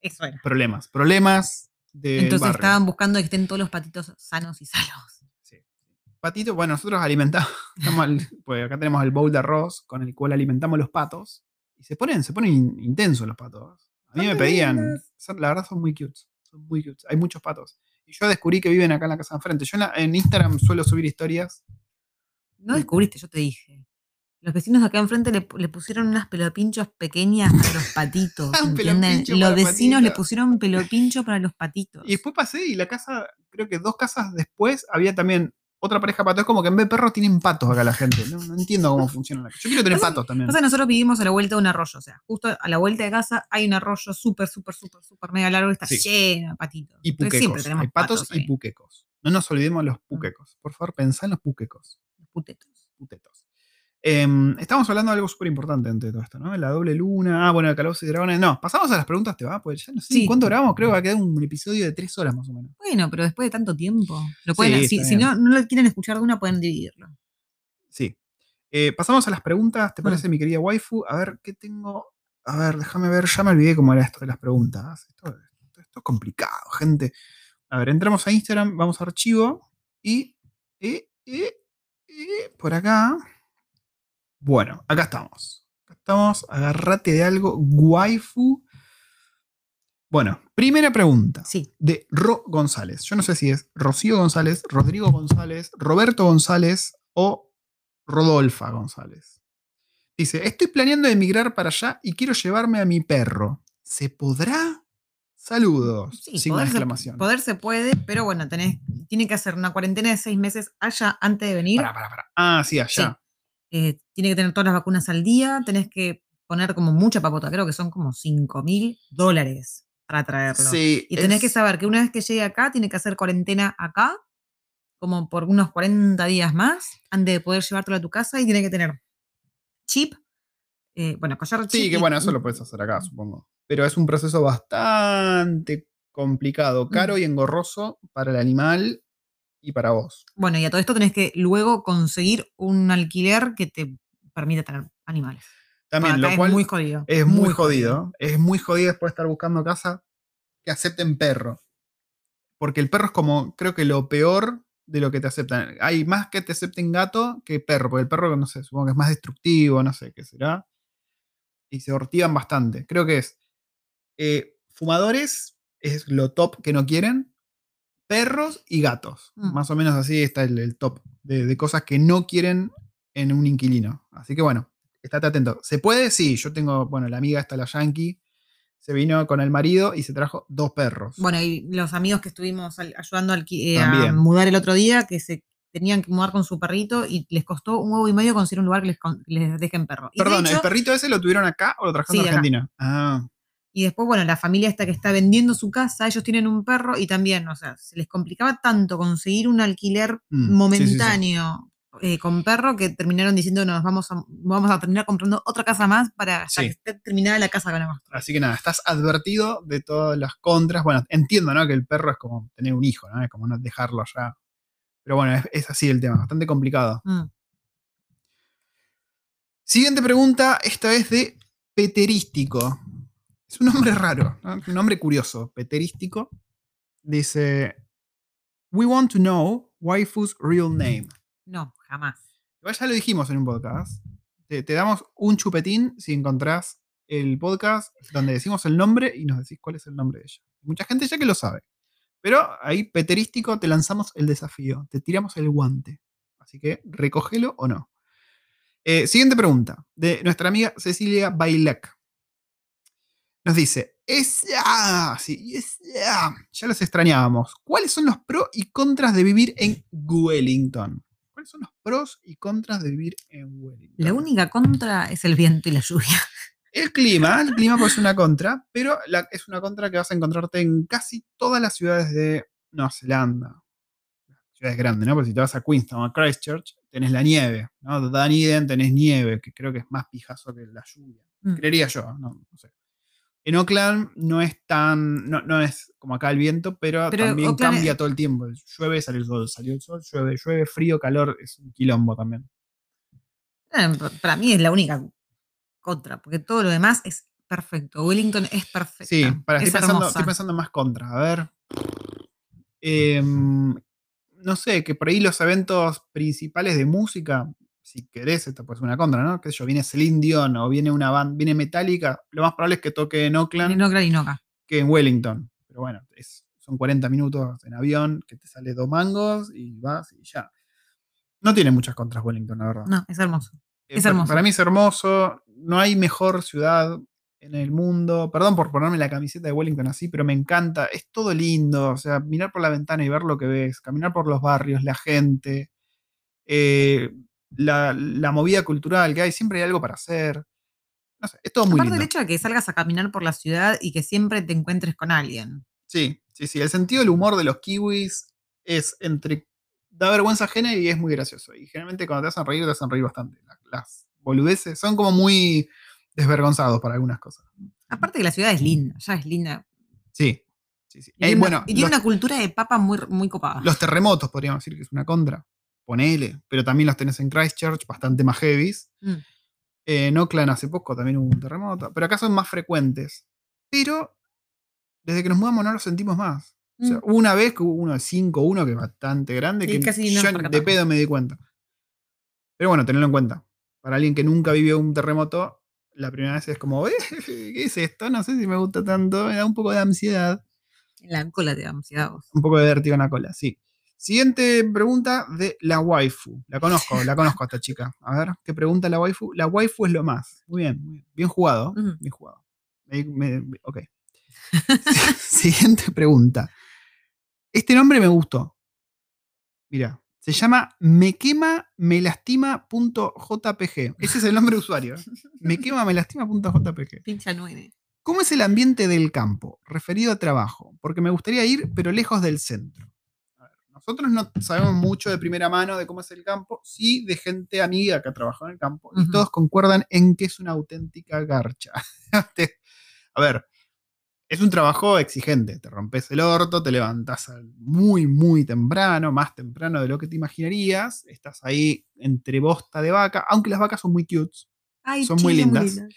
Eso era. Problemas. Problemas de. Entonces estaban buscando que estén todos los patitos sanos y salvos. Patito, bueno, nosotros alimentamos. pues acá tenemos el bowl de arroz con el cual alimentamos los patos. Y se ponen, se ponen in- intensos los patos. A mí me pedían. son- la verdad son muy cute. Son muy cute. Hay muchos patos. Y yo descubrí que viven acá en la casa de enfrente. Yo en, la- en Instagram suelo subir historias. No descubriste, yo te dije. Los vecinos de acá enfrente le, le pusieron unas pelopinchos pequeñas para los patitos. ¿entienden? Los vecinos le pusieron pelopincho para los patitos. Y después pasé y la casa, creo que dos casas después, había también otra pareja de patos. Es como que en vez de perros tienen patos acá la gente. No, no entiendo cómo funciona. la- Yo quiero tener Pasa- patos también. Pasa nosotros vivimos a la vuelta de un arroyo, o sea, justo a la vuelta de casa hay un arroyo súper, súper, súper, súper mega largo y está Sí. lleno de patitos. Y Entonces siempre puquecos. tenemos Hay patos, y puquecos. No nos olvidemos de los puquecos. Por favor, pensá en los puquecos. los putetos. Putetos. Em, estamos hablando de algo súper importante entre todo esto, ¿no? La doble luna. Ah, bueno, el calabozos y dragones. No, pasamos a las preguntas, ¿te va? Pues ya no sé Sí. cuánto grabamos. Creo que va a quedar un episodio de tres horas más o menos. Bueno, pero después de tanto tiempo, lo pueden, Sí, si, no, no lo quieren escuchar de una, pueden dividirlo. Sí. Eh, pasamos a las preguntas, ¿te Mm. parece, mi querida waifu? A ver, ¿qué tengo? A ver, déjame ver, ya me olvidé cómo era esto de las preguntas. Esto, esto- esto es complicado, gente. A ver, entramos a Instagram, vamos a archivo y, y, y, y por acá. Bueno, acá estamos. Acá estamos, agárrate de algo, waifu. Bueno, primera pregunta Sí. de Ro González. Yo no sé si es Rocío González, Rodrigo González, Roberto González o Rodolfa González. Dice, estoy planeando emigrar para allá y quiero llevarme a mi perro. ¿Se podrá? Saludos. Sí, de poder se, exclamación. poder se puede, pero bueno, tenés, tiene que hacer una cuarentena de seis meses allá antes de venir. Pará, pará, pará. Ah, sí, allá. Eh, tiene que tener todas las vacunas al día, tenés que poner como mucha papota, creo que son como 5 mil dólares para traerlo. Sí, Y tenés que saber que una vez que llegue acá, tiene que hacer cuarentena acá, como por unos 40 días más, antes de poder llevártelo a tu casa y tiene que tener chip, eh, bueno, collar chip. Sí, que y- bueno, eso lo puedes hacer acá, supongo. Pero es un proceso bastante complicado, caro y engorroso para el animal y para vos. Bueno, y a todo esto tenés que luego conseguir un alquiler que te permita tener animales. También, lo es cual muy jodido. es muy jodido. Es muy jodido después estar buscando casa que acepten perro. Porque el perro es como, creo que lo peor de lo que te aceptan. Hay más que te acepten gato que perro, porque el perro, no sé, supongo que es más destructivo, no sé qué será. Y se ortigan bastante. Creo que es eh, fumadores, es lo top que no quieren. Perros y gatos. Mm. Más o menos así está el, el top de, de cosas que no quieren en un inquilino. Así que bueno, estate atento. ¿Se puede? Sí, yo tengo, bueno, la amiga está la Yankee, se vino con el marido y se trajo dos perros. Bueno, y los amigos que estuvimos al- ayudando a, alqui- eh, a mudar el otro día, que se tenían que mudar con su perrito y les costó un huevo y medio conseguir un lugar que les, dejen perro. Y, de Perdón, ¿el perrito ese lo tuvieron acá o lo trajeron Sí, de de acá. Argentina? Ah, y después, bueno, la familia esta que está vendiendo su casa, ellos tienen un perro y también, o sea, se les complicaba tanto conseguir un alquiler Mm, sí, sí, sí. momentáneo eh, con perro que terminaron diciendo nos vamos a, vamos a terminar comprando otra casa más para hasta que esté terminada la casa con nosotros. así que nada, estás advertido de todas las contras. Bueno, entiendo, ¿no? Que el perro es como tener un hijo, ¿no? Es como no dejarlo ya. Pero bueno, es, es así el tema, bastante complicado. Mm. Siguiente pregunta, esta es de Peterístico. Es un nombre raro, ¿no? un nombre curioso. Peterístico. Dice: We want to know waifu's real name. No, jamás. Igual ya lo dijimos en un podcast. Te, te damos un chupetín si encontrás el podcast donde decimos el nombre y nos decís cuál es el nombre de ella. Mucha gente ya que lo sabe. Pero ahí, Peterístico, te lanzamos el desafío. Te tiramos el guante. Así que recógelo o no. Eh, siguiente pregunta. De nuestra amiga Cecilia Bailek. Nos dice. Es, ah, sí, es, ah, ya los extrañábamos. ¿Cuáles son los pros y contras de vivir en Wellington? ¿Cuáles son los pros y contras de vivir en Wellington? La única contra es el viento y la lluvia. El clima, el clima pues es una contra, pero la- es una contra que vas a encontrarte en casi todas las ciudades de Nueva Zelanda. Ciudades grandes, ¿no? Porque si te vas a Queenstown o a Christchurch, tenés la nieve, ¿no? Dunedin tenés nieve, que creo que es más pijazo que la lluvia. Mm. Creería yo, no, no sé. En Oakland no es tan, no, no es como acá el viento, pero, Pero también Oakland cambia es- todo el tiempo. Llueve, sale el sol, salió el sol, llueve, llueve, frío, calor, es un quilombo también. Eh, pa- Para mí es la única contra, porque todo lo demás es perfecto. Wellington es perfecto. Sí, para, es estoy, pensando, estoy más contras. A ver. Em, no sé, que por ahí los eventos principales de música, si querés, esta puede ser una contra, ¿no? Que yo, viene Celine Dion o viene una banda, viene Metallica, lo más probable es que toque en Oakland En Oakland y no acá. que en Wellington. Pero bueno, es- son 40 minutos en avión, que te sale dos mangos y vas y ya. No tiene muchas contras Wellington, la verdad. No, es hermoso. Eh, Es hermoso. Para mí es hermoso. No hay mejor ciudad en el mundo. Perdón por ponerme la camiseta de Wellington así, pero me encanta. Es todo lindo. O sea, mirar por la ventana y ver lo que ves. Caminar por los barrios, la gente. eh, la, la movida cultural que hay. Siempre hay algo para hacer. No sé, es todo muy Aparte lindo. del hecho de que salgas a caminar por la ciudad y que siempre te encuentres con alguien. Sí, sí, sí. El sentido del humor de los kiwis es entre. Da vergüenza ajena y es muy gracioso. Y generalmente cuando te hacen reír, te hacen reír bastante. Las, boludeces son como muy desvergonzados para algunas cosas. Aparte que la ciudad es linda, ya es linda. Sí, sí, sí. Y Eh, tiene, bueno, una, y tiene los, una cultura de papa muy, muy copada. los terremotos podríamos decir que es una contra. Ponele. Pero también los tenés en Christchurch, bastante más heavies. Mm. Eh, en Oakland hace poco también hubo un terremoto. Pero acá son más frecuentes. Pero desde que nos mudamos no los sentimos más. O sea, Mm. una vez que hubo uno de 5-1 que es bastante grande, Sí, que casi yo de pedo me di cuenta. Pero bueno, tenerlo en cuenta. Para alguien que nunca vivió un terremoto, la primera vez es como, "Eh, ¿qué es esto? No sé si me gusta tanto, me da un poco de ansiedad. En la cola te da ansiedad vos. Un poco de vértigo en la cola, sí. Siguiente pregunta de la waifu. La conozco, la conozco a esta chica. A ver, ¿qué pregunta la waifu? La waifu es lo más. Muy bien, muy bien. Bien jugado. Bien jugado. Me- me- me- ok. Siguiente pregunta. Este nombre me gustó. Mira, se llama mequemamelastima.jpg. Ese es el nombre de usuario. ¿eh? Mequemamelastima.jpg. Pincha nueve. ¿Cómo es el ambiente del campo, referido a trabajo? Porque me gustaría ir, pero lejos del centro. Nosotros no sabemos mucho de primera mano de cómo es el campo, sí de gente amiga que ha trabajado en el campo, y todos concuerdan en que es una auténtica garcha. A ver, es un trabajo exigente, te rompes el orto, te levantás muy, muy temprano, más temprano de lo que te imaginarías, estás ahí entre bosta de vaca, aunque las vacas son muy cutes, Ay, Son muy lindas. linda.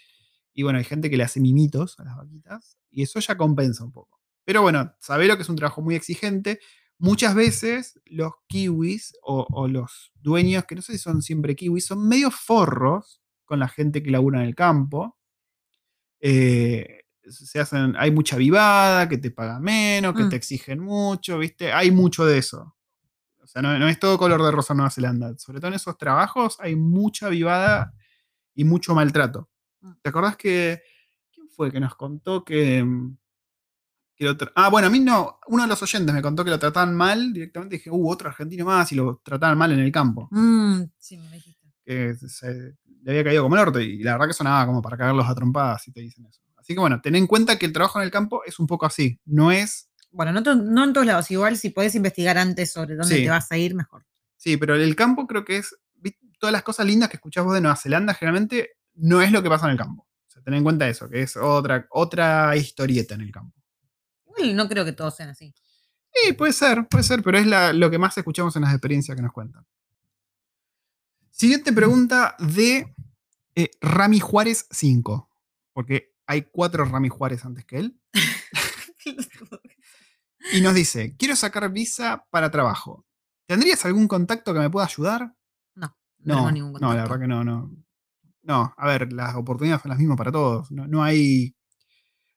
y bueno, hay gente que le hace mimitos a las vaquitas y eso ya compensa un poco. Pero bueno, sabé lo que es un trabajo muy exigente, muchas veces los kiwis o, o los dueños, que no sé si son siempre kiwis, son medio forros con la gente que labura en el campo. Eh, se hacen, hay mucha vivada, que te pagan menos, que Mm. te exigen mucho, ¿viste? Hay mucho de eso. O sea, no, no es todo color de rosa en Nueva Zelanda. Sobre todo en esos trabajos hay mucha vivada y mucho maltrato. Mm. ¿Te acordás que. ¿Quién fue que nos contó que. Que lo tra- ah, bueno, a mí no. Uno de los oyentes me contó que lo trataban mal directamente. Dije, uh, otro argentino más y lo trataban mal en el campo. Mm, sí, me dijiste. Que se- le había caído como el orto y la verdad que sonaba como para cagarlos a trompadas si te dicen eso. Así que bueno, ten en cuenta que el trabajo en el campo es un poco así. No es. Bueno, no, to- no en todos lados. Igual, si podés investigar antes sobre dónde Sí. te vas a ir, mejor. Sí, pero el campo creo que es. Todas las cosas lindas que escuchás vos de Nueva Zelanda generalmente no es lo que pasa en el campo. O sea, ten en cuenta eso, que es otra, otra historieta en el campo. No creo que todos sean así. Sí, puede ser, puede ser, pero es la- lo que más escuchamos en las experiencias que nos cuentan. Siguiente pregunta de eh, Rami Juárez 5. Porque hay cuatro Rami Juárez antes que él. Y nos dice: Quiero sacar visa para trabajo. ¿Tendrías algún contacto que me pueda ayudar? no, no, No, tengo ningún no, la contacto. verdad que no, no. No, a ver, las oportunidades son las mismas para todos. No, no hay.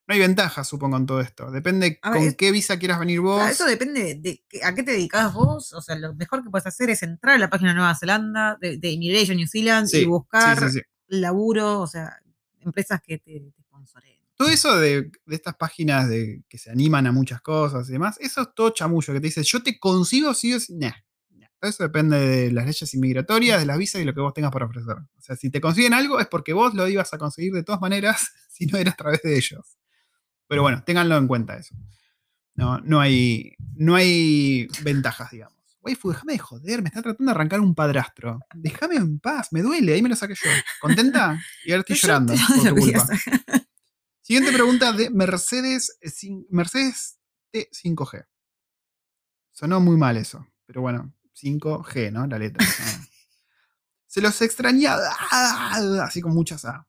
No hay ventajas, supongo, en todo esto. Depende ver, con es- qué visa quieras venir vos. Eso depende de a qué te dedicas vos. O sea, lo mejor que puedes hacer es entrar a la página de Nueva Zelanda, de, de Immigration New Zealand, Sí, y buscar sí, sí, sí. laburo, o sea, empresas que te, te sponsoreen. Todo eso de, de estas páginas de, que se animan a muchas cosas y demás, eso es todo chamullo que te dice, yo te consigo sí o sí. Nah, nah. Todo eso depende de las leyes inmigratorias, de las visas y lo que vos tengas para ofrecer. O sea, si te consiguen algo es porque vos lo ibas a conseguir de todas maneras si no era a través de ellos. Pero bueno, ténganlo en cuenta eso. No, no, hay, no hay ventajas, digamos. Waifu, déjame de joder, me está tratando de arrancar un padrastro. Déjame en paz, me duele, ahí me lo saqué yo. ¿Contenta? Y ahora estoy Yo llorando te por tu culpa. Siguiente pregunta de Mercedes, eh, Mercedes T5G. Sonó muy mal eso, pero bueno, 5G, ¿no? La letra. Se los extraña, ah, así con muchas A.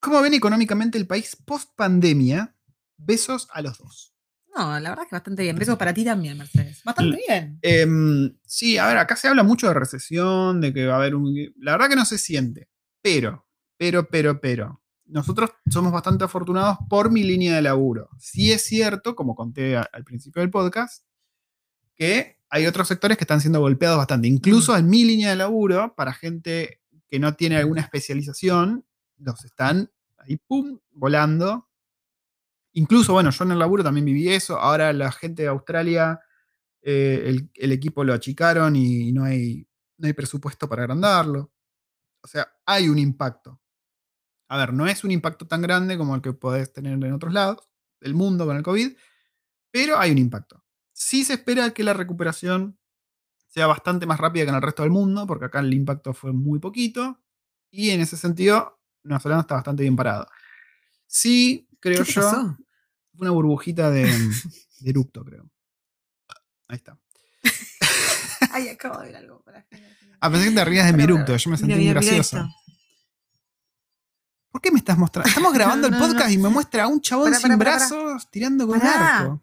¿Cómo ven económicamente el país post pandemia? Besos a los dos. No, la verdad es que bastante bien. Besos para ti también, Mercedes. Bastante bien. Em, sí, a ver, acá se habla mucho de recesión, de que va a haber un... La verdad que no se siente, pero, pero, pero, pero. Nosotros somos bastante afortunados por mi línea de laburo. Sí es cierto, como conté a- al principio del podcast, que hay otros sectores que están siendo golpeados bastante. Incluso en mi línea de laburo, para gente que no tiene alguna especialización, los están ahí, pum, volando. Incluso, bueno, yo en el laburo también viví eso. Ahora la gente de Australia eh, el, equipo lo achicaron y no hay, no hay presupuesto para agrandarlo. O sea, hay un impacto. A ver, no es un impacto tan grande como el que podés tener en otros lados del mundo con el COVID, pero hay un impacto. Sí se espera que la recuperación sea bastante más rápida que en el resto del mundo, porque acá el impacto fue muy poquito, y en ese sentido, Nueva Zelanda está bastante bien parado. Sí, creo ¿Qué yo, pasó? una burbujita de, de eructo, creo. Ahí está. Ay, acabo de ver algo. Para Ah, pensé que te rías de mi eructo, yo me sentí muy mira, mira gracioso. ¿Por qué me estás mostrando? Estamos grabando el No, podcast no. y me muestra a un chabón Pará, sin pará, pará, brazos tirando con un arco.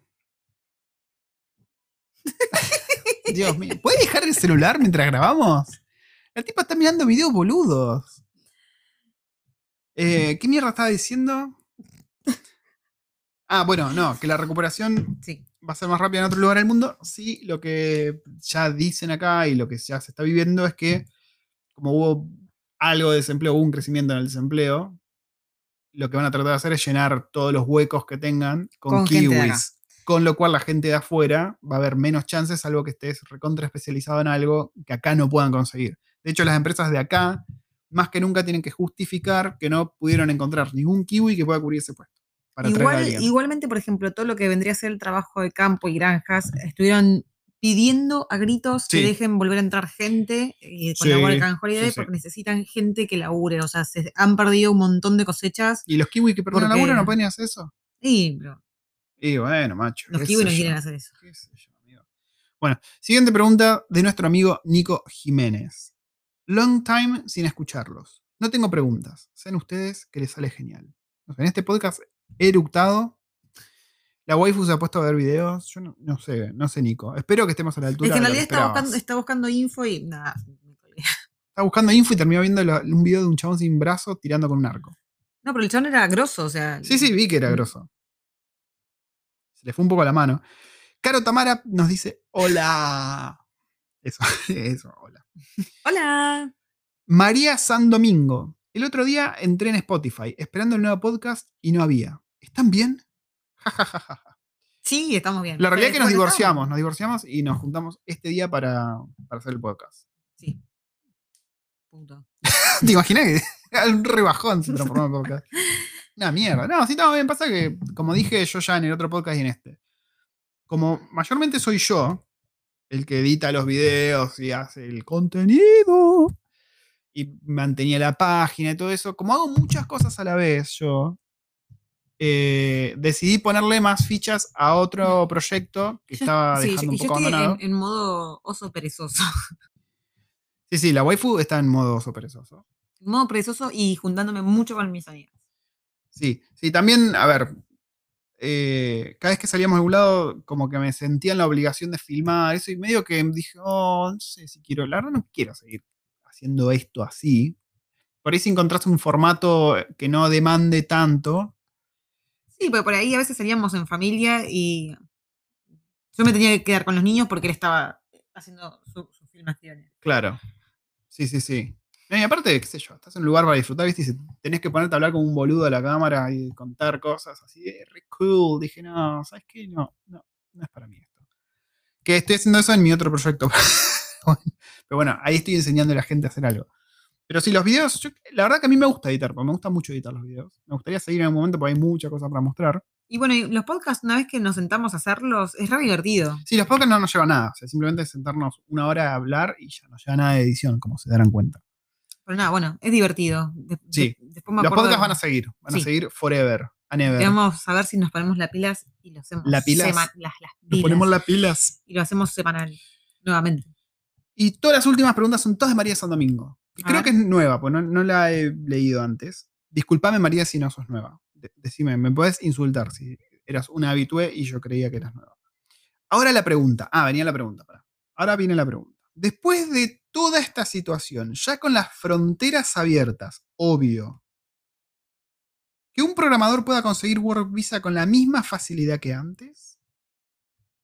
Dios mío. ¿Puedes dejar el celular mientras grabamos? El tipo está mirando videos boludos. Eh, ¿Qué mierda estaba diciendo? Ah, bueno, no, que la recuperación Sí. va a ser más rápida en otro lugar del mundo. Sí, lo que ya dicen acá y lo que ya se está viviendo es que como hubo algo de desempleo, hubo un crecimiento en el desempleo, lo que van a tratar de hacer es llenar todos los huecos que tengan con, Con kiwis. Con lo cual la gente de afuera va a haber menos chances, salvo que estés recontra especializado en algo que acá no puedan conseguir. De hecho, las empresas de acá, más que nunca, tienen que justificar que no pudieron encontrar ningún kiwi que pueda cubrir ese puesto. Para Igual, igualmente, por ejemplo, todo lo que vendría a ser el trabajo de campo y granjas, estuvieron pidiendo a gritos Sí. que dejen volver a entrar gente eh, con Sí, la Work Holiday sí, sí. porque necesitan gente que labure. O sea, se han perdido un montón de cosechas. ¿Y los kiwis que perdieron Porque- laburo no pueden hacer eso? Y pero Y bueno, macho. los qué kiwis no quieren hacer eso. ¿Qué sé yo, amigo? Bueno, siguiente pregunta de nuestro amigo Nico Jiménez. Long time sin escucharlos. No tengo preguntas. Sean ustedes que les sale genial. En este podcast he eructado. La waifu se ha puesto a ver videos. Yo no, no sé, no sé, Nico. Espero que estemos a la altura. Es que en realidad está buscando, está buscando info y nada. Estaba buscando info y terminó viendo lo- un video de un chabón sin brazo tirando con un arco. No, pero el chabón era grosso, o sea. Sí, sí, vi que era grosso. Se le fue un poco la mano. Caro Tamara nos dice: Hola. Eso, eso, hola. Hola. María San Domingo. El otro día entré en Spotify esperando el nuevo podcast y no había. ¿Están bien? Sí, estamos bien. La realidad es que nos divorciamos, nos divorciamos y nos juntamos este día para, para hacer el podcast. Sí. Punto. ¿Te imaginas que un rebajón se transformó en podcast? Una mierda. No, sí, estamos bien. Pasa que, como dije yo ya en el otro podcast y en este, como mayormente soy yo el que edita los videos y hace el contenido y mantenía la página y todo eso, como hago muchas cosas a la vez yo, eh, decidí ponerle más fichas a otro proyecto que Yo- estaba sí, dejando yo, un yo estoy abandonado. en, en modo oso perezoso. Sí, sí, la waifu está en modo oso perezoso. En modo perezoso y juntándome mucho con mis amigas. Sí, sí, también, a ver, eh, cada vez que salíamos de algún lado, como que me sentía en la obligación de filmar eso y medio que dije, oh, no sé si quiero, la verdad no quiero seguir haciendo esto así. Por ahí si encontraste un formato que no demande tanto, Sí, porque por ahí a veces salíamos en familia y yo me tenía que quedar con los niños porque él estaba haciendo su- sus filmaciones. claro. Sí, sí, sí. No, y aparte, qué sé yo, estás en un lugar para disfrutar, ¿viste? Y tenés que ponerte a hablar como un boludo a la cámara y contar cosas así, de re cool. Dije, no, ¿sabes qué? No, no, no es para mí esto. Que estoy haciendo eso en mi otro proyecto. Pero bueno, ahí estoy enseñando a la gente a hacer algo. Pero si los videos, yo- la verdad que a mí me gusta editar, porque me gusta mucho editar los videos. Me gustaría seguir en algún momento porque hay mucha cosa para mostrar. Y bueno, y los podcasts, una vez que nos sentamos a hacerlos, es re divertido. Sí, los podcasts no nos llevan nada. O sea, simplemente es sentarnos una hora a hablar y ya no lleva nada de edición, como se darán cuenta. Pero nada, bueno, es divertido. De- Sí. de- después me Los podcasts van a seguir, van a seguir forever, and ever. Vamos a ver si nos ponemos las pilas y lo hacemos. ¿La pilas? las, las Nos pilas. ponemos las pilas. Y lo hacemos semanal. Nuevamente. Y todas las últimas preguntas son todas de María San Domingo. que creo ver. que es nueva, pues no, no la he leído antes. Disculpame, María, si no sos nueva. De- decime, me puedes insultar si eras una habitué y yo creía que eras nueva. Ahora la pregunta. Ah, venía la pregunta. pará. Ahora viene la pregunta. Después de toda esta situación, ya con las fronteras abiertas, obvio, que un programador pueda conseguir Work Visa con la misma facilidad que antes.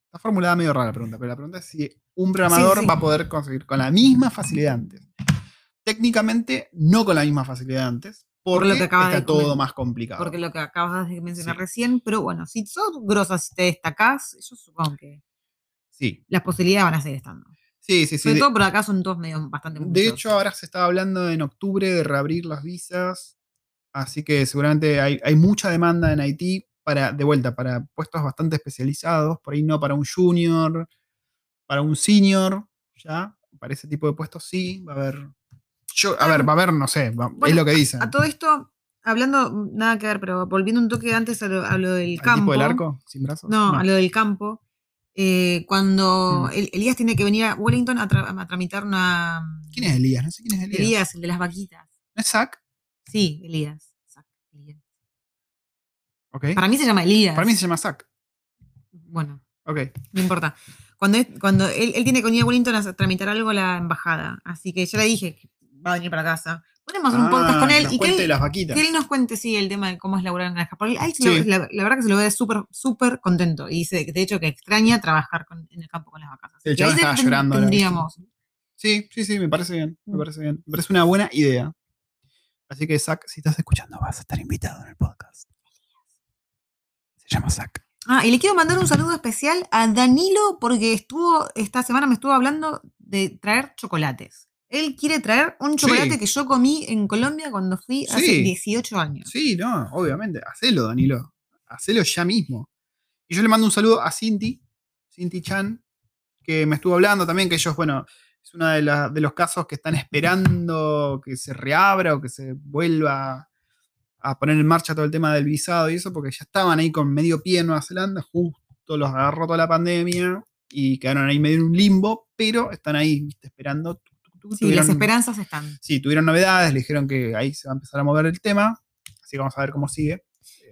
Está formulada medio rara la pregunta, pero la pregunta es si un programador sí. va a poder conseguir con la misma facilidad antes. Técnicamente, no con la misma facilidad antes, porque lo que está de todo más complicado. Porque lo que acabas de mencionar Sí. recién, pero bueno, si sos grosas y te destacás, yo supongo que Sí, las posibilidades van a seguir estando. Sí, sí. sí. Sobre De, todo por acá son todos medio bastante de muchos. hecho, ahora se estaba hablando en octubre de reabrir las visas, así que seguramente hay, hay mucha demanda en Haití para, de vuelta, para puestos bastante especializados, por ahí no para un junior, para un senior, ya, para ese tipo de puestos sí, va a haber. Yo, a ver, va a haber, no sé, va- es lo que dicen. A todo esto, hablando, nada que ver, pero volviendo un toque antes a lo, a lo del ¿Al campo. tipo del arco? ¿Sin brazos? No, a lo del campo. Eh, cuando Mm. El- Elías tiene que venir a Wellington a, tra- a tramitar una. ¿Quién es Elías? No sé quién es Elías. Elías, el de las vaquitas. ¿No es Zack? Sí, Elías. Zac, Elías. Para mí se llama Elías. Para mí se llama Zack. Bueno, Ok. no importa. Cuando, es- cuando él, él tiene que venir a Wellington a tramitar algo a la embajada. Así que yo le dije que va a venir para casa. Hacer un podcast con Ah, él nos y que él, las vaquitas. que él nos cuente, sí, el tema de cómo es laburar en granja. Porque a él se Sí. lo- la, la verdad que se lo ve súper, súper contento. Y dice, de hecho, que extraña trabajar con- en el campo con las vacas. El chabón estaba ten- llorando. Tendríamos. Sí, sí, sí, me parece bien. Me Mm. parece bien. Me parece una buena idea. Así que, Zack, si estás escuchando, vas a estar invitado en el podcast. Se llama Zack. Ah, y le quiero mandar un saludo especial a Danilo porque estuvo, esta semana me estuvo hablando de traer chocolates. Él quiere traer un chocolate Sí. que yo comí en Colombia cuando fui hace Sí. 18 años. Sí, no, obviamente. Hacelo, Danilo. Hacelo ya mismo. Y yo le mando un saludo a Cinti, Cinti Chan, que me estuvo hablando también, que ellos, bueno, es uno de, la- de los casos que están esperando que se reabra o que se vuelva a poner en marcha todo el tema del visado y eso, porque ya estaban ahí con medio pie en Nueva Zelanda, justo los agarró toda la pandemia y quedaron ahí medio en un limbo, pero están ahí, viste, esperando. Sí, las esperanzas están. Sí, tuvieron novedades, le dijeron que ahí se va a empezar a mover el tema, así que vamos a ver cómo sigue.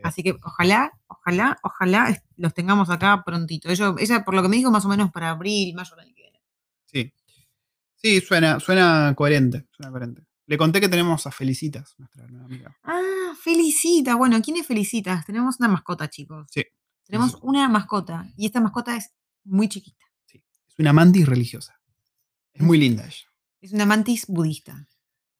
Así que ojalá, ojalá, ojalá los tengamos acá prontito. Ellos, ella, por lo que me dijo, más o menos para abril, mayo del año que viene. Sí. Sí, suena, suena coherente. Suena coherente. Le conté que tenemos a Felicitas, nuestra nueva amiga. Ah, Felicitas. Bueno, ¿quién es Felicitas? Tenemos una mascota, chicos. Sí. Tenemos Sí. una mascota. Y esta mascota es muy chiquita. Es una mantis religiosa. Es muy linda ella. Es una mantis budista.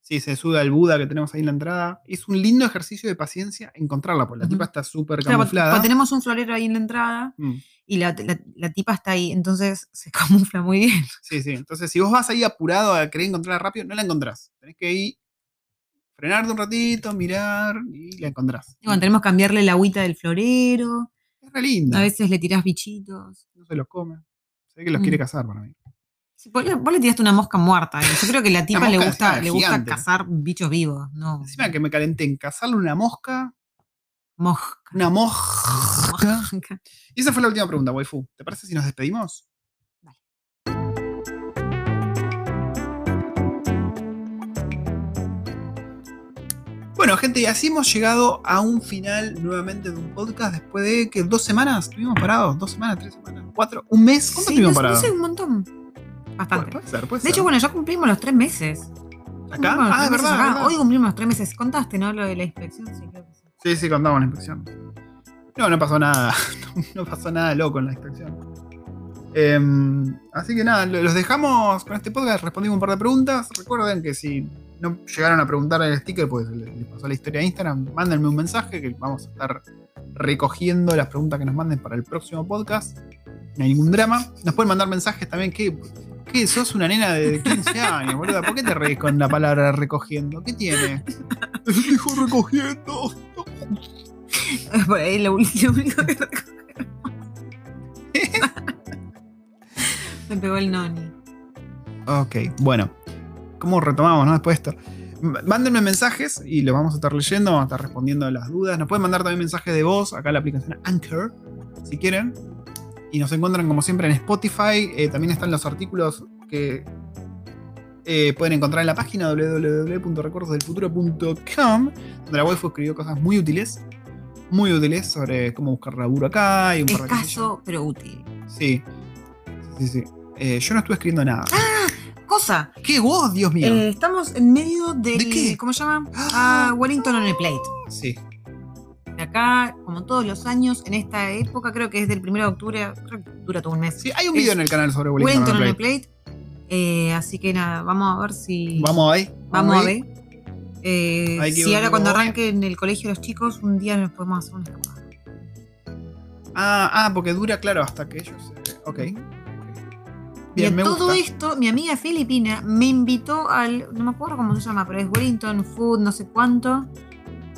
Sí, se sube al Buda que tenemos ahí en la entrada. Es un lindo ejercicio de paciencia encontrarla, porque la tipa está súper Claro, camuflada. porque tenemos un florero ahí en la entrada Mm, y la, la- la tipa está ahí, entonces se camufla muy bien. Sí, sí. Entonces, si vos vas ahí apurado a querer encontrarla rápido, no la encontrás. Tenés que ir, frenarte un ratito, mirar y la encontrás. Y bueno, tenemos que cambiarle la agüita del florero. Es re linda. A veces le tirás bichitos. No se los come. Se ve que los Mm. quiere cazar para mí. Vos, le, vos le tiraste una mosca muerta. Yo creo que la tipa le gusta, le gusta cazar bichos vivos. No, Encima que me calenté en cazarle una mosca. mosca. Una mosca. Mosca. Y esa fue la última pregunta, waifu. ¿Te parece si nos despedimos? Bueno, gente, y así hemos llegado a un final nuevamente de un podcast después de que dos semanas estuvimos parados. Dos semanas, tres semanas, cuatro, un mes. ¿Cuánto Sí, estuvimos no parados? no sé, un montón. Puede, Bastante. puede ser, puede De ser. hecho, bueno, ya cumplimos los tres meses. ¿Acá? Cumplimos Ah, es verdad. Hoy cumplimos los tres meses. ¿Contaste, no? Lo de la inspección. Sí, creo que sí. Sí, sí, contamos la inspección. No, no pasó nada. No pasó nada loco en la inspección. Em, así que nada, lo- los dejamos con este podcast. Respondimos un par de preguntas. Recuerden que si no llegaron a preguntar el sticker, pues le- les pasó la historia de Instagram, mándenme un mensaje que vamos a estar recogiendo las preguntas que nos manden para el próximo podcast. No hay ningún drama. Nos pueden mandar mensajes también. ¿Qué, qué sos una nena de 15 años, boludo? ¿Por qué te reís con la palabra recogiendo? ¿Qué tiene? Dijo recogiendo. Por ahí lo, único que Me pegó el noni. Ok, bueno. ¿Cómo retomamos, no? Después de esto. Mándenme mensajes y los vamos a estar leyendo, vamos a estar respondiendo las dudas. Nos pueden mandar también mensajes de voz acá en la aplicación Anchor, si quieren. Y nos encuentran como siempre en Spotify. Eh, también están los artículos que eh, pueden encontrar en la página www.recordosdelfuturo.com, donde la waifu escribió cosas muy útiles. Muy útiles sobre cómo buscar laburo acá y un par de. Escaso, pero útil. Sí. Sí, sí. Eh, yo no estuve escribiendo nada. Cosa. ¡Qué voz, Dios mío! eh, estamos en medio del. ¿De qué? ¿Cómo se llama? Ah. Ah, Wellington on a Plate. Sí. Acá, como todos los años, en esta época, creo que es del 1 de octubre, creo que dura todo un mes. Sí, hay un video en el canal sobre Wellington, Wellington on a a Plate. Eh, así que nada, vamos a ver si. Vamos ahí. Vamos a ver. Eh, Hay que si ahora ver cuando arranque en el colegio los chicos, un día nos podemos hacer una escapada. Ah, ah, porque dura, claro, hasta que ellos. eh, ok. y Bien, a me todo gusta. esto, mi amiga filipina me invitó al, no me acuerdo cómo se llama, pero es Wellington Food, no sé cuánto,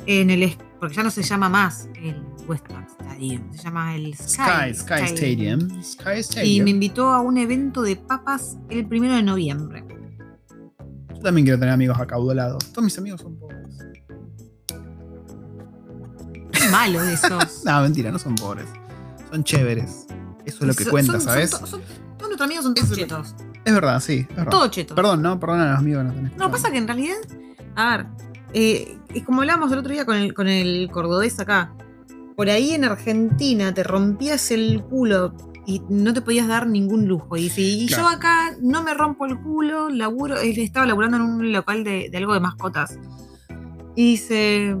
en el, es- porque ya no se llama más el Westpark Stadium, se llama el Sky, Sky, Sky Stadium. Sky Y Stadium. me invitó a un evento de papas el primero de noviembre. Yo también quiero tener amigos acaudalados. Todos mis amigos son pobres. Qué malo de esos. No, mentira, no son pobres. Son chéveres. Eso es lo que Son- cuenta, son- ¿sabes? Son, to- son- todos nuestros amigos son todos es chetos. Es verdad, sí. Es verdad. Todos chetos. Perdón, ¿no? Perdón a los amigos No, escuchando. pasa que en realidad, a ver, eh, es como hablábamos el otro día con el, con el cordobés acá. Por ahí en Argentina te rompías el culo y no te podías dar ningún lujo. Y, dice, y yo acá no me rompo el culo, laburo, él estaba laburando en un local de, de algo de mascotas. Y dice,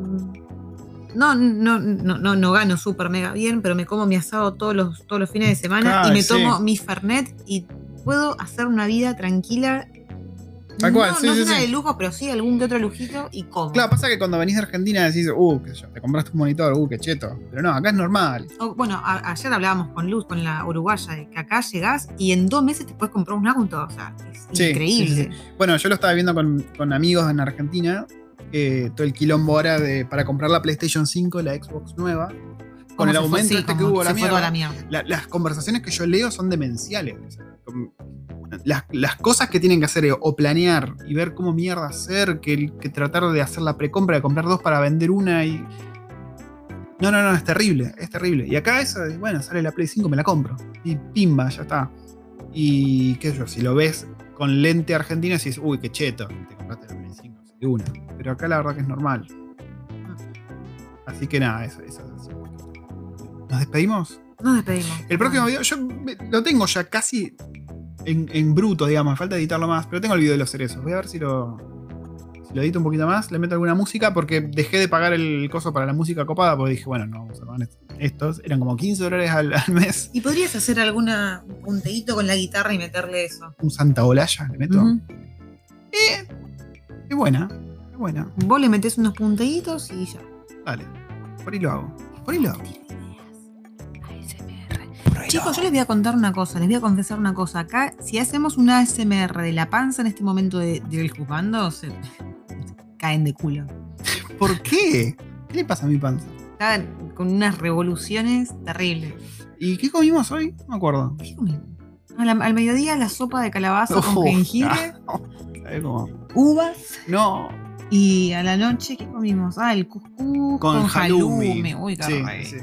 no, no, no, no, no gano súper mega bien, pero me como mi asado todos los, todos los fines de semana y me sí. tomo mi Fernet y puedo hacer una vida tranquila. Tal cual, no, sí, no sí, es una sí. de lujo, pero sí algún que otro lujito y como. Claro, pasa que cuando venís de Argentina decís, uh, qué sé yo, te compraste un monitor, uh, qué cheto. Pero no, acá es normal. O, bueno, a- ayer hablábamos con Luz, con la uruguaya, de que acá llegás y en dos meses te puedes comprar un auto. O sea, es Sí, increíble. Bueno, yo lo estaba viendo con, con amigos en Argentina. eh, todo el quilombo ahora de, para comprar la PlayStation 5, la Xbox nueva. Con el fue, aumento sí, este que hubo a la mierda. la mierda. la- las conversaciones que yo leo son demenciales. Las, las cosas que tienen que hacer o planear y ver cómo mierda hacer, que, que tratar de hacer la precompra, de comprar dos para vender una y. No, no, no, es terrible, es terrible. Y acá eso, es, bueno, sale la Play 5, me la compro. Y pimba, ya está. Y qué sé yo, si lo ves con lente argentino, decís, uy, qué cheto, te compraste la Play 5 de una. Pero acá la verdad que es normal. Así que nada, eso, eso es. ¿Nos despedimos? Nos despedimos. El próximo video, yo lo tengo ya casi en, en bruto, digamos. Me falta editarlo más, pero tengo el video de los cerezos. Voy a ver si lo, si lo edito un poquito más. Le meto alguna música porque dejé de pagar el coso para la música copada porque dije, bueno, no vamos a pagar estos. Eran como 15 dólares al, al mes. ¿Y podrías hacer alguna un punteíto con la guitarra y meterle eso? Un Santa Olaya le meto. Ujú. Eh, es buena, es buena. Vos le metés unos punteítos y ya. Dale. Por ahí lo hago. Por ahí lo hago. Chicos, yo les voy a contar una cosa, les voy a confesar una cosa. Acá, si hacemos una ASMR de la panza en este momento de- del juzgando, se caen de culo. ¿Por qué? ¿Qué le pasa a mi panza? Están con unas revoluciones terribles. ¿Y qué comimos hoy? No me acuerdo. ¿Qué comimos? La- al mediodía la sopa de calabaza con jengibre, ¿Sabes cómo? uvas No. y a la noche ¿qué comimos? Ah, el cuscús con, Con halloumi. Uy, Sí, sí.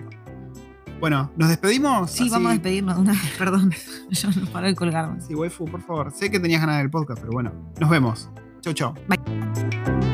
Bueno, ¿nos despedimos? Sí, Así- vamos a despedirnos de una vez, perdón. Yo no paro de colgarme. Sí, waifu, por favor. Sé que tenías ganas del podcast, pero bueno. Nos vemos. Chau, chau. Bye.